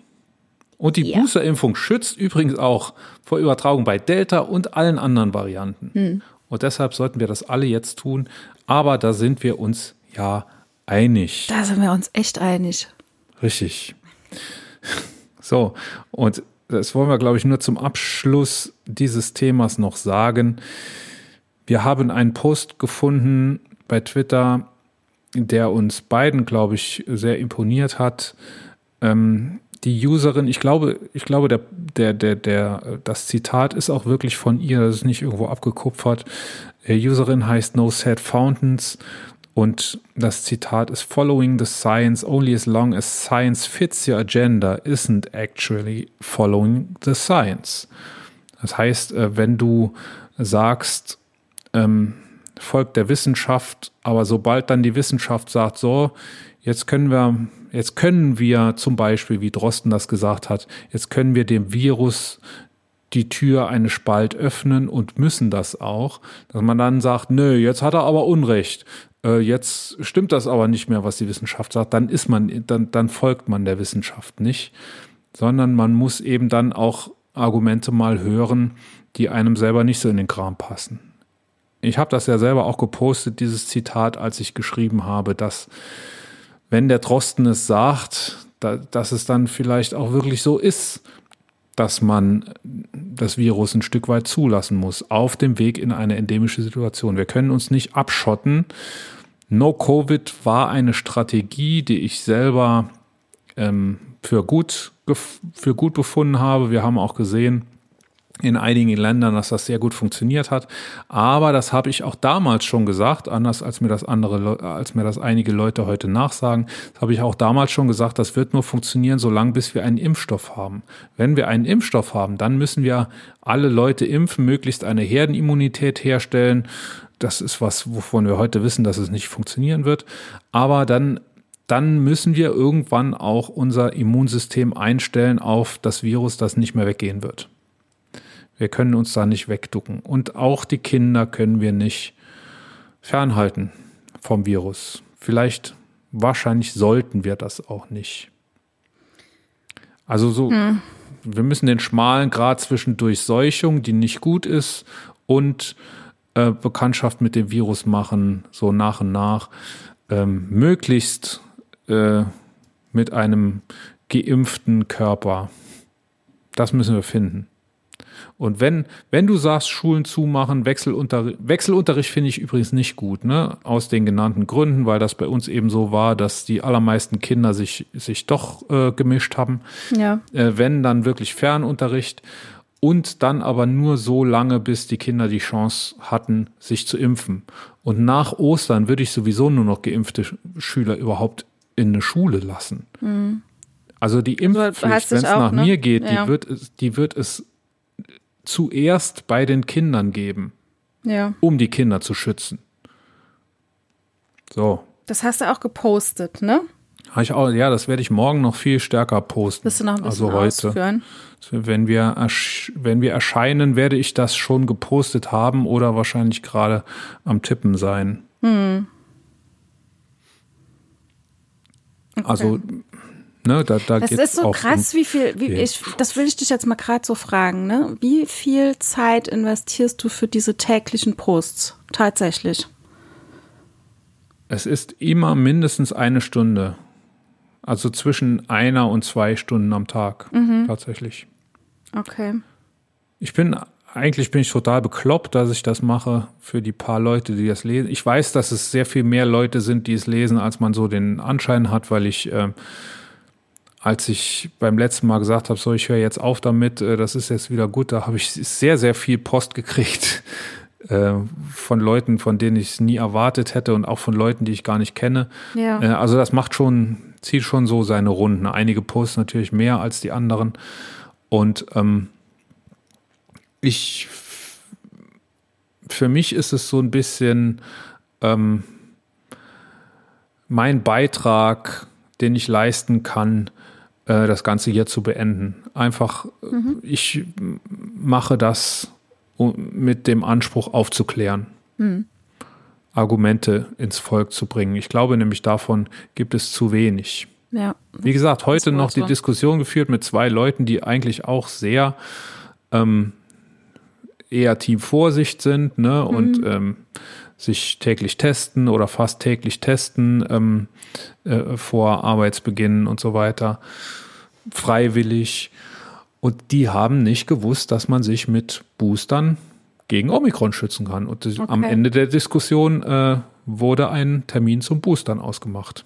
Und die Ja. Boosterimpfung schützt übrigens auch vor Übertragung bei Delta und allen anderen Varianten. Und deshalb sollten wir das alle jetzt tun. Aber da sind wir uns ja einig. Da sind wir uns echt einig. Richtig. So, und das wollen wir, glaube ich, nur zum Abschluss dieses Themas noch sagen. Wir haben einen Post gefunden bei Twitter, der uns beiden, glaube ich, sehr imponiert hat. Ähm, die Userin, ich glaube, ich glaube, der, der, der, der, das Zitat ist auch wirklich von ihr, das ist nicht irgendwo abgekupfert. Die Userin heißt No Sad Fountains und das Zitat ist Following the science only as long as science fits your agenda isn't actually following the science. Das heißt, äh, wenn du sagst, ähm, folgt der Wissenschaft, aber sobald dann die Wissenschaft sagt, so, jetzt können wir, jetzt können wir zum Beispiel, wie Drosten das gesagt hat, jetzt können wir dem Virus die Tür eine Spalt öffnen und müssen das auch, dass man dann sagt, nö, jetzt hat er aber Unrecht, äh, jetzt stimmt das aber nicht mehr, was die Wissenschaft sagt, dann ist man, dann, dann folgt man der Wissenschaft nicht, sondern man muss eben dann auch Argumente mal hören, die einem selber nicht so in den Kram passen. Ich habe das ja selber auch gepostet, dieses Zitat, als ich geschrieben habe, dass wenn der Drosten es sagt, da, dass es dann vielleicht auch wirklich so ist, dass man das Virus ein Stück weit zulassen muss, auf dem Weg in eine endemische Situation. Wir können uns nicht abschotten. No-Covid war eine Strategie, die ich selber ähm, für, gut, für gut befunden habe. Wir haben auch gesehen, in einigen Ländern, dass das sehr gut funktioniert hat. Aber das habe ich auch damals schon gesagt, anders als mir das andere, als mir das einige Leute heute nachsagen, das habe ich auch damals schon gesagt, das wird nur funktionieren, solange bis wir einen Impfstoff haben. Wenn wir einen Impfstoff haben, dann müssen wir alle Leute impfen, möglichst eine Herdenimmunität herstellen. Das ist was, wovon wir heute wissen, dass es nicht funktionieren wird. Aber dann dann müssen wir irgendwann auch unser Immunsystem einstellen auf das Virus, das nicht mehr weggehen wird. Wir können uns da nicht wegducken. Und auch die Kinder können wir nicht fernhalten vom Virus. Vielleicht, wahrscheinlich sollten wir das auch nicht. Also so, hm. wir müssen den schmalen Grad zwischen Durchseuchung, die nicht gut ist, und äh, Bekanntschaft mit dem Virus machen, so nach und nach, ähm, möglichst äh, mit einem geimpften Körper. Das müssen wir finden. Und wenn, wenn du sagst, Schulen zumachen, Wechselunterricht, Wechselunterricht finde ich übrigens nicht gut, ne? Aus den genannten Gründen, weil das bei uns eben so war, dass die allermeisten Kinder sich, sich doch äh, gemischt haben. Ja. Äh, wenn, dann wirklich Fernunterricht. Und dann aber nur so lange, bis die Kinder die Chance hatten, sich zu impfen. Und nach Ostern würde ich sowieso nur noch geimpfte Schüler überhaupt in eine Schule lassen. Mhm. Also die Impfpflicht, wenn es nach ne? mir geht, ja. die, wird, die wird es zuerst bei den Kindern geben, ja. um die Kinder zu schützen. So. Das hast du auch gepostet, ne? Ich auch, ja, das werde ich morgen noch viel stärker posten. Bist du noch ein bisschen also heute. Ausführen? Wenn wir, wenn wir erscheinen, werde ich das schon gepostet haben oder wahrscheinlich gerade am Tippen sein. Hm. Okay. Also Ne, da, da das ist so krass, wie viel, wie ich, das will ich dich jetzt mal gerade so fragen, ne? Wie viel Zeit investierst du für diese täglichen Posts tatsächlich? Es ist immer mindestens eine Stunde. Also zwischen einer und zwei Stunden am Tag mhm. tatsächlich. Okay. Ich bin eigentlich bin ich total bekloppt, dass ich das mache für die paar Leute, die das lesen. Ich weiß, dass es sehr viel mehr Leute sind, die es lesen, als man so den Anschein hat, weil ich äh, als ich beim letzten Mal gesagt habe, so ich höre jetzt auf damit, äh, das ist jetzt wieder gut, da habe ich sehr, sehr viel Post gekriegt äh, von Leuten, von denen ich es nie erwartet hätte und auch von Leuten, die ich gar nicht kenne. Ja. Äh, also das macht schon, zieht schon so seine Runden. Einige Posts natürlich mehr als die anderen. Und ähm, ich, für mich ist es so ein bisschen ähm, mein Beitrag, den ich leisten kann, äh, das Ganze hier zu beenden. Einfach, mhm. ich mache das mit dem Anspruch aufzuklären. Mhm. Argumente ins Volk zu bringen. Ich glaube nämlich, davon gibt es zu wenig. Ja, Wie gesagt, heute noch die. Diskussion geführt mit zwei Leuten, die eigentlich auch sehr ähm, eher Team Vorsicht sind, ne? Mhm. Und ähm, sich täglich testen oder fast täglich testen ähm, äh, vor Arbeitsbeginn und so weiter, freiwillig. Und die haben nicht gewusst, dass man sich mit Boostern gegen Omikron schützen kann. Und okay. am Ende der Diskussion äh, wurde ein Termin zum Boostern ausgemacht.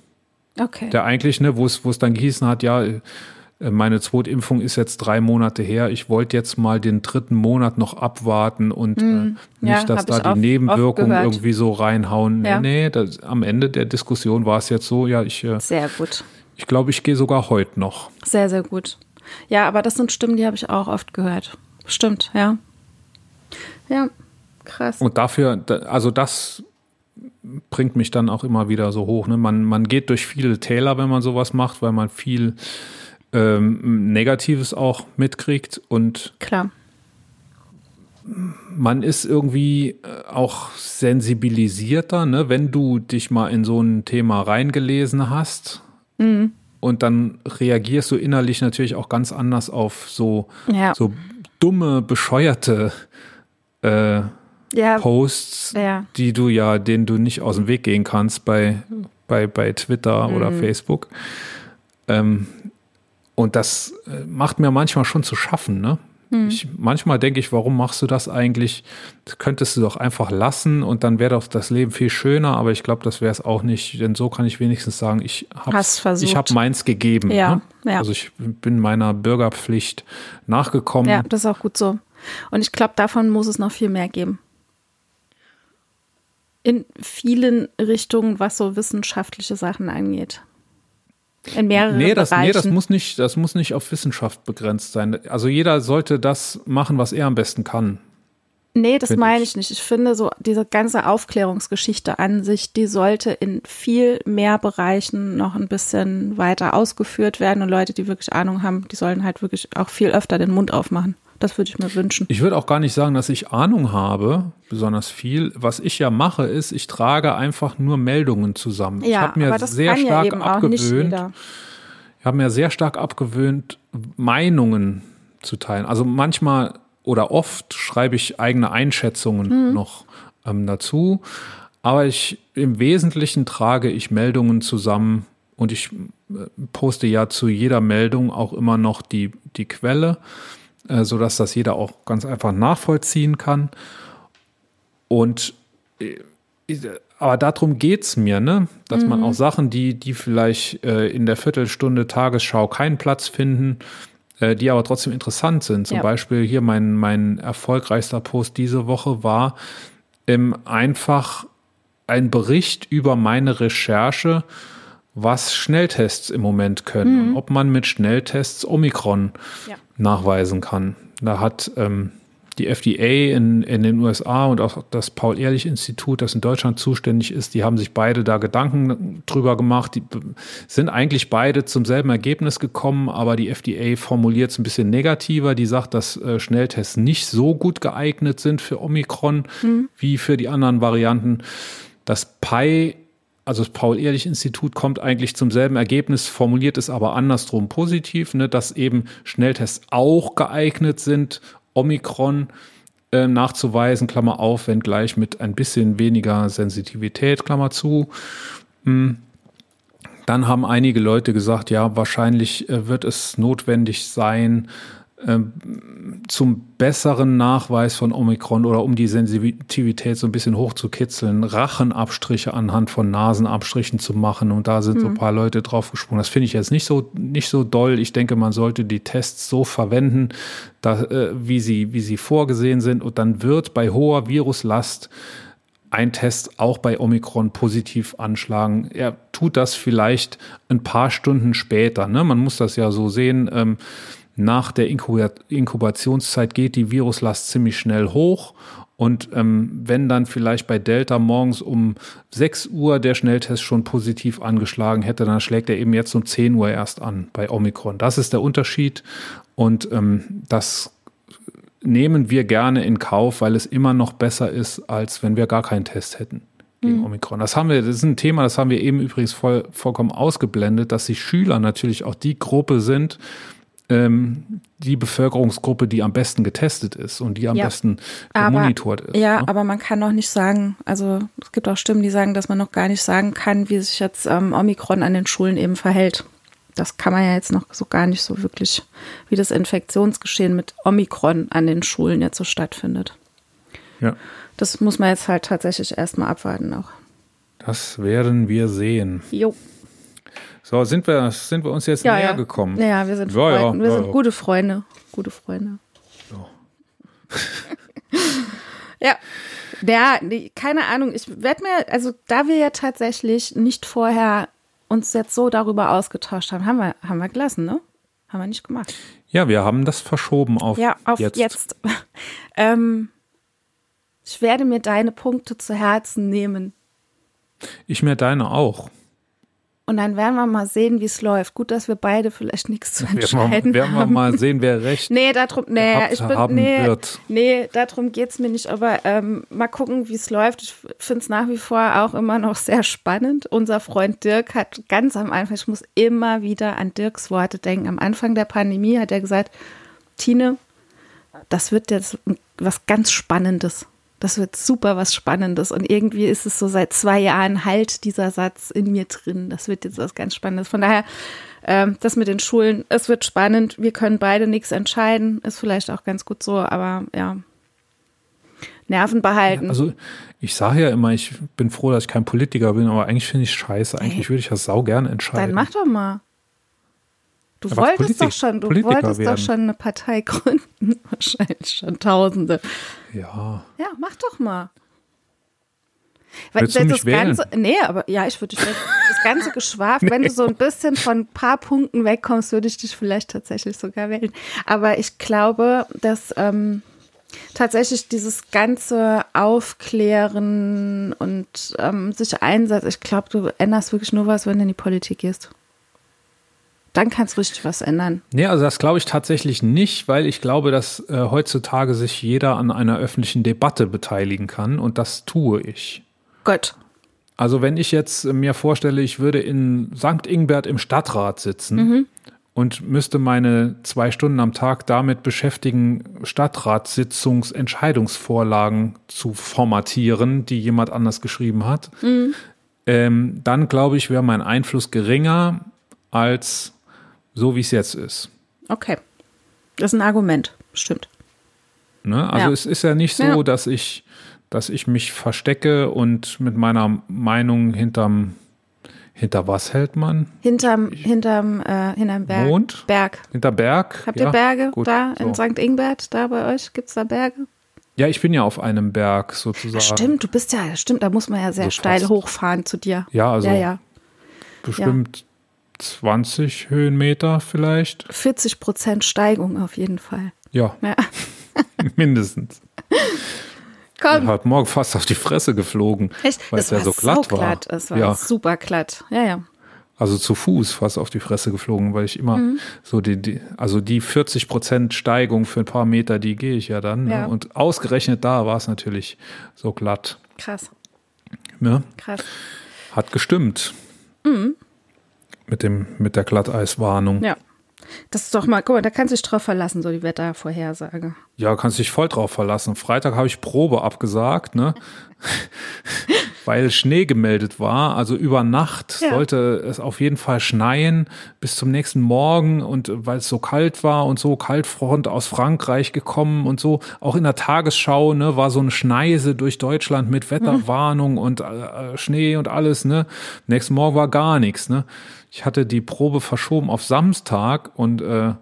Okay. Der eigentlich, ne, wo es dann gehießen hat, ja, äh, meine Zweitimpfung ist jetzt drei Monate her. Ich wollte jetzt mal den dritten Monat noch abwarten und mm, äh, nicht, ja, dass da die oft, Nebenwirkungen oft irgendwie so reinhauen. Ja. Nee, nee das, am Ende der Diskussion war es jetzt so, ja, ich. Äh, sehr gut. Ich glaube, ich gehe sogar heute noch. Sehr, sehr gut. Ja, aber das sind Stimmen, die habe ich auch oft gehört. Stimmt, ja. Ja, krass. Und dafür, also das bringt mich dann auch immer wieder so hoch. Ne? Man, man geht durch viele Täler, wenn man sowas macht, weil man viel ähm, Negatives auch mitkriegt und klar. Man ist irgendwie äh, auch sensibilisierter, ne? wenn du dich mal in so ein Thema reingelesen hast. Mhm. Und dann reagierst du innerlich natürlich auch ganz anders auf so, ja. so dumme, bescheuerte äh, ja. Posts, ja. die du ja, denen du nicht aus dem Weg gehen kannst bei, bei, bei Twitter mhm. oder Facebook. Ähm, und das äh, macht mir manchmal schon zu schaffen, ne? Hm. Ich, manchmal denke ich, warum machst du das eigentlich? Das könntest du doch einfach lassen und dann wäre doch das Leben viel schöner, aber ich glaube, das wäre es auch nicht, denn so kann ich wenigstens sagen, ich habe ich habe meins gegeben. Ja, ne? ja. Also ich bin meiner Bürgerpflicht nachgekommen. Ja, das ist auch gut so. Und ich glaube, davon muss es noch viel mehr geben. In vielen Richtungen, was so wissenschaftliche Sachen angeht. In mehreren nee, das, Bereichen. nee, das muss nicht, das muss nicht auf Wissenschaft begrenzt sein. Also jeder sollte das machen, was er am besten kann. Nee, das meine ich. ich nicht. Ich finde so, diese ganze Aufklärungsgeschichte an sich, die sollte in viel mehr Bereichen noch ein bisschen weiter ausgeführt werden und Leute, die wirklich Ahnung haben, die sollen halt wirklich auch viel öfter den Mund aufmachen. Das würde ich mir wünschen. Ich würde auch gar nicht sagen, dass ich Ahnung habe, besonders viel. Was ich ja mache, ist, ich trage einfach nur Meldungen zusammen. ich Ja, habe mir sehr stark ja abgewöhnt. Ich habe mir sehr stark abgewöhnt, Meinungen zu teilen. Also manchmal oder oft schreibe ich eigene Einschätzungen noch ähm, dazu. Aber ich im Wesentlichen trage ich Meldungen zusammen und ich äh, poste ja zu jeder Meldung auch immer noch die, die Quelle, äh, sodass das jeder auch ganz einfach nachvollziehen kann. Und äh, aber darum geht's mir, ne? Dass man auch Sachen, die, die vielleicht äh, in der Viertelstunde Tagesschau keinen Platz finden, äh, die aber trotzdem interessant sind. Zum Ja. Beispiel hier mein, mein erfolgreichster Post diese Woche war ähm, einfach ein Bericht über meine Recherche, was Schnelltests im Moment können und ob man mit Schnelltests Omikron Ja. Nachweisen kann. Da hat ähm, die FDA in, in den USA und auch das Paul-Ehrlich-Institut, das in Deutschland zuständig ist, die haben sich beide da Gedanken drüber gemacht. Die sind eigentlich beide zum selben Ergebnis gekommen, aber die FDA formuliert es ein bisschen negativer. Die sagt, dass äh, Schnelltests nicht so gut geeignet sind für Omikron wie für die anderen Varianten. Das PI also das Paul-Ehrlich-Institut kommt eigentlich zum selben Ergebnis, formuliert es aber andersrum positiv, ne, dass eben Schnelltests auch geeignet sind, Omikron äh, nachzuweisen, Klammer auf, wenngleich mit ein bisschen weniger Sensitivität, Klammer zu. Hm. Dann haben einige Leute gesagt, ja, wahrscheinlich äh, wird es notwendig sein, zum besseren Nachweis von Omikron oder um die Sensitivität so ein bisschen hochzukitzeln, Rachenabstriche anhand von Nasenabstrichen zu machen. Und da sind so ein paar Leute draufgesprungen. Das finde ich jetzt nicht so, nicht so doll. Ich denke, man sollte die Tests so verwenden, da, äh, wie, sie, wie sie vorgesehen sind. Und dann wird bei hoher Viruslast ein Test auch bei Omikron positiv anschlagen. Er tut das vielleicht ein paar Stunden später. Ne? Man muss das ja so sehen. Ähm, nach der Inkuba- Inkubationszeit geht die Viruslast ziemlich schnell hoch. Und ähm, wenn dann vielleicht bei Delta morgens um 6 Uhr der Schnelltest schon positiv angeschlagen hätte, dann schlägt er eben jetzt um 10 Uhr erst an bei Omikron. Das ist der Unterschied. Und ähm, das nehmen wir gerne in Kauf, weil es immer noch besser ist, als wenn wir gar keinen Test hätten gegen Omikron. Das haben wir, das ist ein Thema, das haben wir eben übrigens voll, vollkommen ausgeblendet, dass die Schüler natürlich auch die Gruppe sind, ähm, die Bevölkerungsgruppe, die am besten getestet ist und die am Ja. besten gemonitort ist. Ja, ne? aber man kann noch nicht sagen, also es gibt auch Stimmen, die sagen, dass man noch gar nicht sagen kann, wie sich jetzt ähm, Omikron an den Schulen eben verhält. Das kann man ja jetzt noch so gar nicht so wirklich, wie das Infektionsgeschehen mit Omikron an den Schulen jetzt so stattfindet. ja. Das muss man jetzt halt tatsächlich erstmal abwarten auch. Das werden wir sehen. Jo. So, sind wir, sind wir uns jetzt Ja, näher ja. gekommen? Ja, wir sind, Ja, ja, Freunde. wir sind gute Freunde. Gute Freunde. ja. Ja, nee, keine Ahnung. Ich werde mir, also da wir ja tatsächlich nicht vorher uns jetzt so darüber ausgetauscht haben, haben wir, haben wir gelassen, ne? Haben wir nicht gemacht. Ja, wir haben das verschoben auf, Ja, auf jetzt. jetzt. ähm, ich werde mir deine Punkte zu Herzen nehmen. Ich mir deine auch. Und dann werden wir mal sehen, wie es läuft. Gut, dass wir beide vielleicht nichts zu Werden wir, entscheiden werden wir haben. mal sehen, wer recht Nee, darum, nee, gehabt ich bin, nee, wird. nee, darum geht's mir nicht, aber ähm, mal gucken, wie es läuft. Ich finde es nach wie vor auch immer noch sehr spannend. Unser Freund Dirk hat ganz am Anfang, ich muss immer wieder an Dirks Worte denken. Am Anfang der Pandemie hat er gesagt, Tine, das wird jetzt was ganz Spannendes. Das wird super was Spannendes. Und irgendwie ist es so seit zwei Jahren halt dieser Satz in mir drin. Das wird jetzt was ganz Spannendes. Von daher, ähm, das mit den Schulen, es wird spannend. Wir können beide nichts entscheiden. Ist vielleicht auch ganz gut so, aber ja. Nerven behalten. Also ich sage ja immer, ich bin froh, dass ich kein Politiker bin, aber eigentlich finde ich scheiße. Eigentlich würde ich das sau gerne entscheiden. Dann mach doch mal. Du Aber wolltest Politik- doch schon, du Politiker wolltest werden. doch schon eine Partei gründen. Wahrscheinlich schon Tausende. Ja. Ja, mach doch mal. Weil Willst du das mich wählen? Ganze, nee, aber ja, ich würde dich. Das ganze Geschwaf, wenn du so ein bisschen von ein paar Punkten wegkommst, würde ich dich vielleicht tatsächlich sogar wählen. Aber ich glaube, dass ähm, tatsächlich dieses ganze Aufklären und ähm, sich einsetzen, ich glaube, du änderst wirklich nur was, wenn du in die Politik gehst. Dann kannst du richtig was ändern. Nee, also das glaube ich tatsächlich nicht, weil ich glaube, dass äh, heutzutage sich jeder an einer öffentlichen Debatte beteiligen kann und das tue ich. Gott. Also wenn ich jetzt äh, mir vorstelle, ich würde in St. Ingbert im Stadtrat sitzen und müsste meine zwei Stunden am Tag damit beschäftigen, Stadtratssitzungsentscheidungsvorlagen zu formatieren, die jemand anders geschrieben hat, ähm, dann glaube ich, wäre mein Einfluss geringer als so, wie es jetzt ist. Okay. Das ist ein Argument. Stimmt. Ne? Also Ja. es ist ja nicht so, Ja. dass ich, dass ich mich verstecke und mit meiner Meinung hinterm, hinter was hält man? Hinterm, hinterm, äh, hinterm Berg. Mond? Berg. Hinter Berg? Habt ja, ihr Berge gut, da in so. St. Ingbert? Da bei euch? Gibt es da Berge? Ja, ich bin ja auf einem Berg sozusagen. Stimmt, du bist ja, stimmt, da muss man ja sehr So steil fast. hochfahren zu dir. Ja, also Ja, ja. bestimmt 20 Höhenmeter vielleicht. 40 Prozent Steigung auf jeden Fall. Ja, Ja. mindestens. Ich Komm, heute Morgen fast auf die Fresse geflogen, echt, weil das es ja so glatt war. glatt. Es war ja, super glatt. Ja, ja. also zu Fuß fast auf die Fresse geflogen, weil ich immer Mhm. so die, die, also die 40 Prozent Steigung für ein paar Meter, die gehe ich ja dann. Ja. Ne? Und ausgerechnet da war es natürlich so glatt. Krass, Ne? krass. Hat gestimmt. Mit, dem, mit der Glatteiswarnung. Ja. Das ist doch mal, guck mal, da kannst du dich drauf verlassen, so die Wettervorhersage. Ja, kannst dich voll drauf verlassen. Freitag habe ich Probe abgesagt, ne? Weil Schnee gemeldet war. Also über Nacht Ja. sollte es auf jeden Fall schneien bis zum nächsten Morgen und weil es so kalt war und so Kaltfront aus Frankreich gekommen und so. Auch in der Tagesschau, ne, war so eine Schneise durch Deutschland mit Wetterwarnung und äh, Schnee und alles, ne? Nächsten Morgen war gar nichts, ne? Ich hatte die Probe verschoben auf Samstag und äh,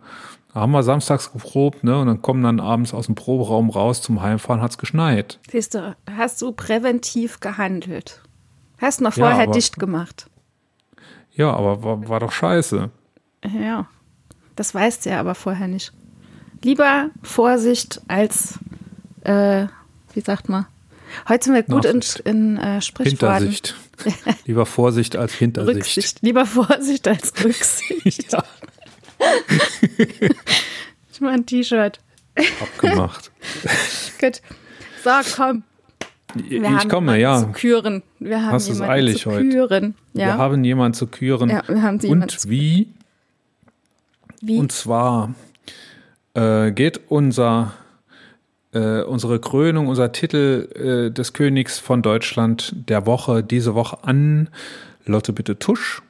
haben wir samstags geprobt, ne? Und dann kommen dann abends aus dem Proberaum raus zum Heimfahren, hat's geschneit. Siehst du, hast du präventiv gehandelt. Hast noch Ja, vorher aber- dicht gemacht. Ja, aber war, war doch scheiße. Ja, das weißt du ja aber vorher nicht. Lieber Vorsicht als, äh, wie sagt man? Heute sind wir gut in, Nachsicht. in äh, Sprichworten. Hintersicht. Lieber Vorsicht als Hintersicht. Rücksicht. Lieber Vorsicht als Rücksicht. Ja, Ich mache ein T-Shirt. abgemacht. Gut. So, komm. Wir ich haben komme, ja. Zu küren. Wir haben Hast es jemanden eilig zu heute. küren. Wir Ja. haben jemanden zu küren. Ja, wir haben jemanden Und wie? Wie? Und zwar äh, geht unser äh, unsere Krönung, unser Titel äh, des Königs von Deutschland der Woche diese Woche an Lotte bitte Tusch.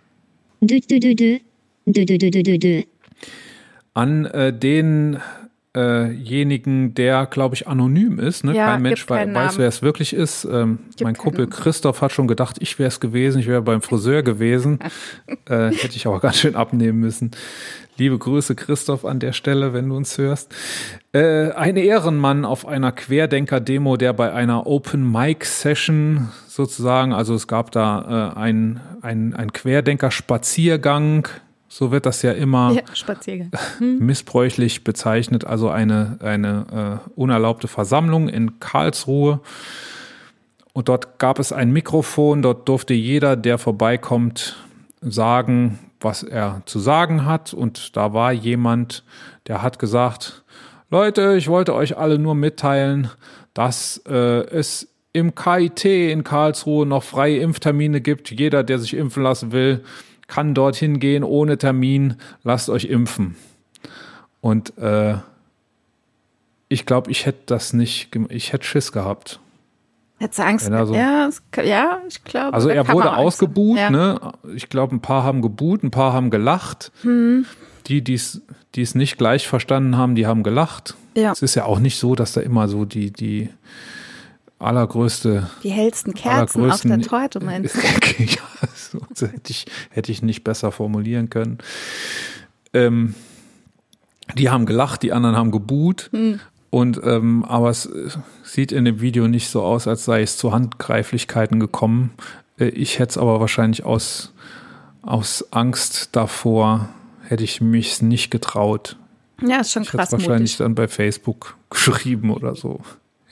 Dö, dö, dö. Dö, dö, dö, dö, dö, dö. An äh, denjenigen, der, glaube ich, anonym ist. Ne? Ja, Kein Mensch wei- weiß, wer es wirklich ist. Ähm, mein Kumpel. Christoph hat schon gedacht, ich wäre es gewesen. Ich wäre beim Friseur gewesen. äh, hätte ich aber ganz schön abnehmen müssen. Liebe Grüße, Christoph, an der Stelle, wenn du uns hörst. Äh, ein Ehrenmann auf einer Querdenker-Demo, der bei einer Open-Mic-Session sozusagen, also es gab da äh, ein, ein, ein Querdenker-Spaziergang, so wird das ja immer ja, Spaziergang. missbräuchlich bezeichnet, also eine, eine äh, unerlaubte Versammlung in Karlsruhe. Und dort gab es ein Mikrofon, dort durfte jeder, der vorbeikommt, sagen, was er zu sagen hat. Und da war jemand, der hat gesagt, Leute, ich wollte euch alle nur mitteilen, dass äh, es im KIT in Karlsruhe noch freie Impftermine gibt. Jeder, der sich impfen lassen will, kann dorthin gehen ohne Termin. Lasst euch impfen. Und äh, ich glaube, ich hätte das nicht, ich hätte Schiss gehabt. Hättest du Angst? So- ja, ja, ich glaube. Also er wurde ausgebuht, Ja. ne? Ich glaube, ein paar haben gebuht, ein paar haben gelacht. Hm. Die, die es die es nicht gleich verstanden haben, die haben gelacht. Ja. Es ist ja auch nicht so, dass da immer so die, die allergrößte Die hellsten Kerzen auf der Torte, meinst du? ja, so, das hätte ich, hätte ich nicht besser formulieren können. ähm, die haben gelacht, die anderen haben gebuht. Hm. Und ähm, aber es äh, sieht in dem Video nicht so aus, als sei es zu Handgreiflichkeiten gekommen. Äh, ich hätte es aber wahrscheinlich aus, aus Angst davor, hätte ich mich nicht getraut. Ja, ist schon Ich hätte krass es wahrscheinlich mutig. dann bei Facebook geschrieben oder so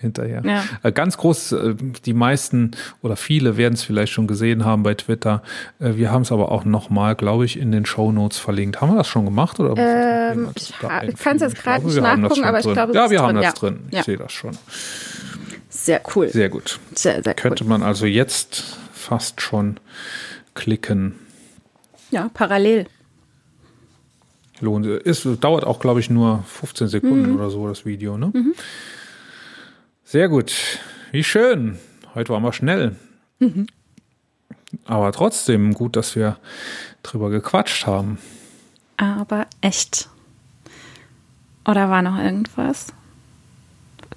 hinterher. Ja. Äh, Ganz groß, äh, die meisten oder viele werden es vielleicht schon gesehen haben bei Twitter. Äh, Wir haben es aber auch nochmal, glaube ich, in den Show Notes verlinkt. Haben wir das schon gemacht? Oder Ähm, ich da einfügen? kann's jetzt gerade nicht nachgucken, aber ich glaube, es Ja, ist wir haben drin, das ja. drin. Ich Ja. sehe das schon. Sehr cool. Sehr gut. Sehr, sehr cool. Könnte man also jetzt fast schon klicken. Ja, parallel. Lohnt ist dauert auch glaube ich nur 15 Sekunden Mhm. oder so das Video, ne? Sehr gut. Wie schön. Heute waren wir schnell. Mhm. Aber trotzdem gut, dass wir drüber gequatscht haben. Aber echt. Oder war noch irgendwas?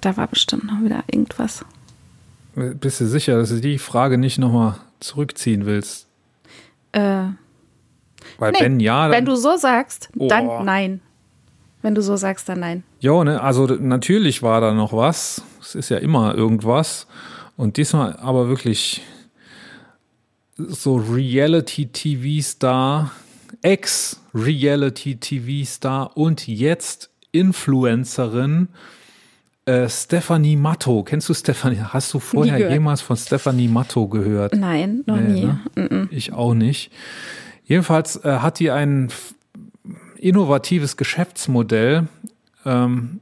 Da war bestimmt noch wieder irgendwas. Bist du sicher, dass du die Frage nicht nochmal zurückziehen willst? Äh, Weil nee, wenn ja, dann, wenn du so sagst, dann Oh. nein. Wenn du so sagst, dann nein. Jo, ne, also natürlich war da noch was. Es ist ja immer irgendwas. Und diesmal aber wirklich so Reality-TV-Star, Ex-Reality-TV-Star und jetzt Influencerin äh, Stephanie Matto. Kennst du Stephanie? Hast du vorher jemals von Stephanie Matto gehört? Nein, noch Nee, nie. ne? Ich auch nicht. Jedenfalls äh, hat die ein f- innovatives Geschäftsmodell ähm,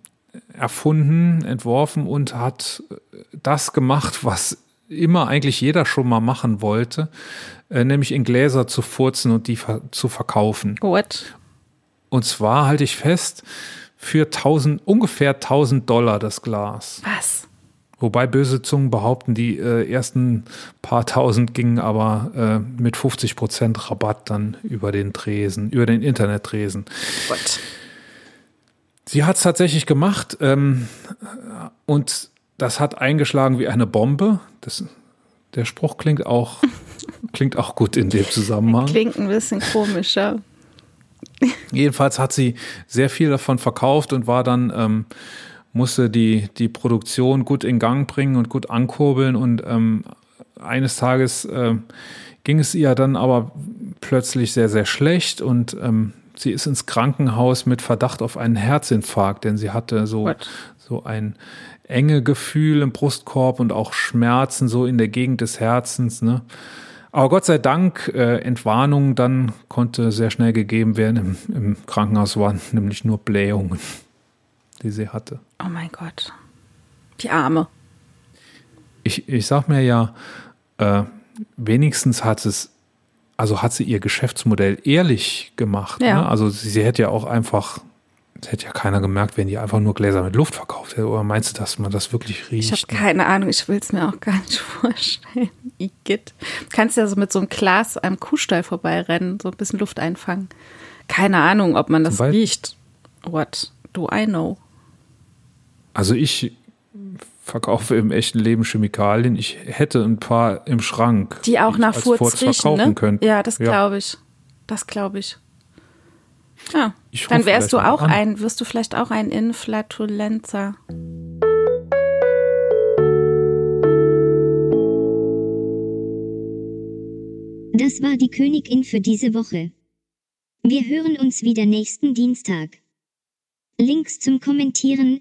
erfunden, entworfen und hat äh, das gemacht, was immer eigentlich jeder schon mal machen wollte, äh, nämlich in Gläser zu furzen und die ver zu verkaufen. What? Und zwar halte ich fest, für 1000, ungefähr 1000 Dollar das Glas. Was? Wobei böse Zungen behaupten, die äh, ersten paar tausend gingen aber äh, mit 50 Prozent Rabatt dann über den Tresen, über den Internettresen. Gott. Sie hat es tatsächlich gemacht ähm, und das hat eingeschlagen wie eine Bombe. Das, der Spruch klingt auch, klingt auch gut in dem Zusammenhang. Klingt ein bisschen komischer. Jedenfalls hat sie sehr viel davon verkauft und war dann, ähm, musste die, die Produktion gut in Gang bringen und gut ankurbeln. Und ähm, eines Tages äh, ging es ihr dann aber plötzlich sehr, sehr schlecht und ähm, sie ist ins Krankenhaus mit Verdacht auf einen Herzinfarkt, denn sie hatte so, What? so ein enge Gefühl im Brustkorb und auch Schmerzen so in der Gegend des Herzens. Ne? Aber Gott sei Dank, äh, Entwarnung dann konnte sehr schnell gegeben werden. Im, Im Krankenhaus waren nämlich nur Blähungen, die sie hatte. Oh mein Gott. Die Arme. Ich, ich sag mir ja, äh, wenigstens hat es, also hat sie ihr Geschäftsmodell ehrlich gemacht. Ja. Ne? Also sie, sie hätte ja auch einfach, es hätte ja keiner gemerkt, wenn die einfach nur Gläser mit Luft verkauft hätte. Oder meinst du, dass man das wirklich riecht? Ich habe keine Ahnung, ich will es mir auch gar nicht vorstellen. Igitt. Kannst ja so mit so einem Glas am Kuhstall vorbeirennen, so ein bisschen Luft einfangen. Keine Ahnung, ob man das riecht. What do I know? Also ich verkaufe im echten Leben Chemikalien. Ich hätte ein paar im Schrank. Die auch ich nach Furz Furz riechen, verkaufen ne? könnte. Ja, das Ja. glaube ich. Das glaube ich. Ja, Ich dann wärst du auch an. ein, wirst du vielleicht auch ein Inflatulenzer. Das war die Königin für diese Woche. Wir hören uns wieder nächsten Dienstag. Links zum Kommentieren,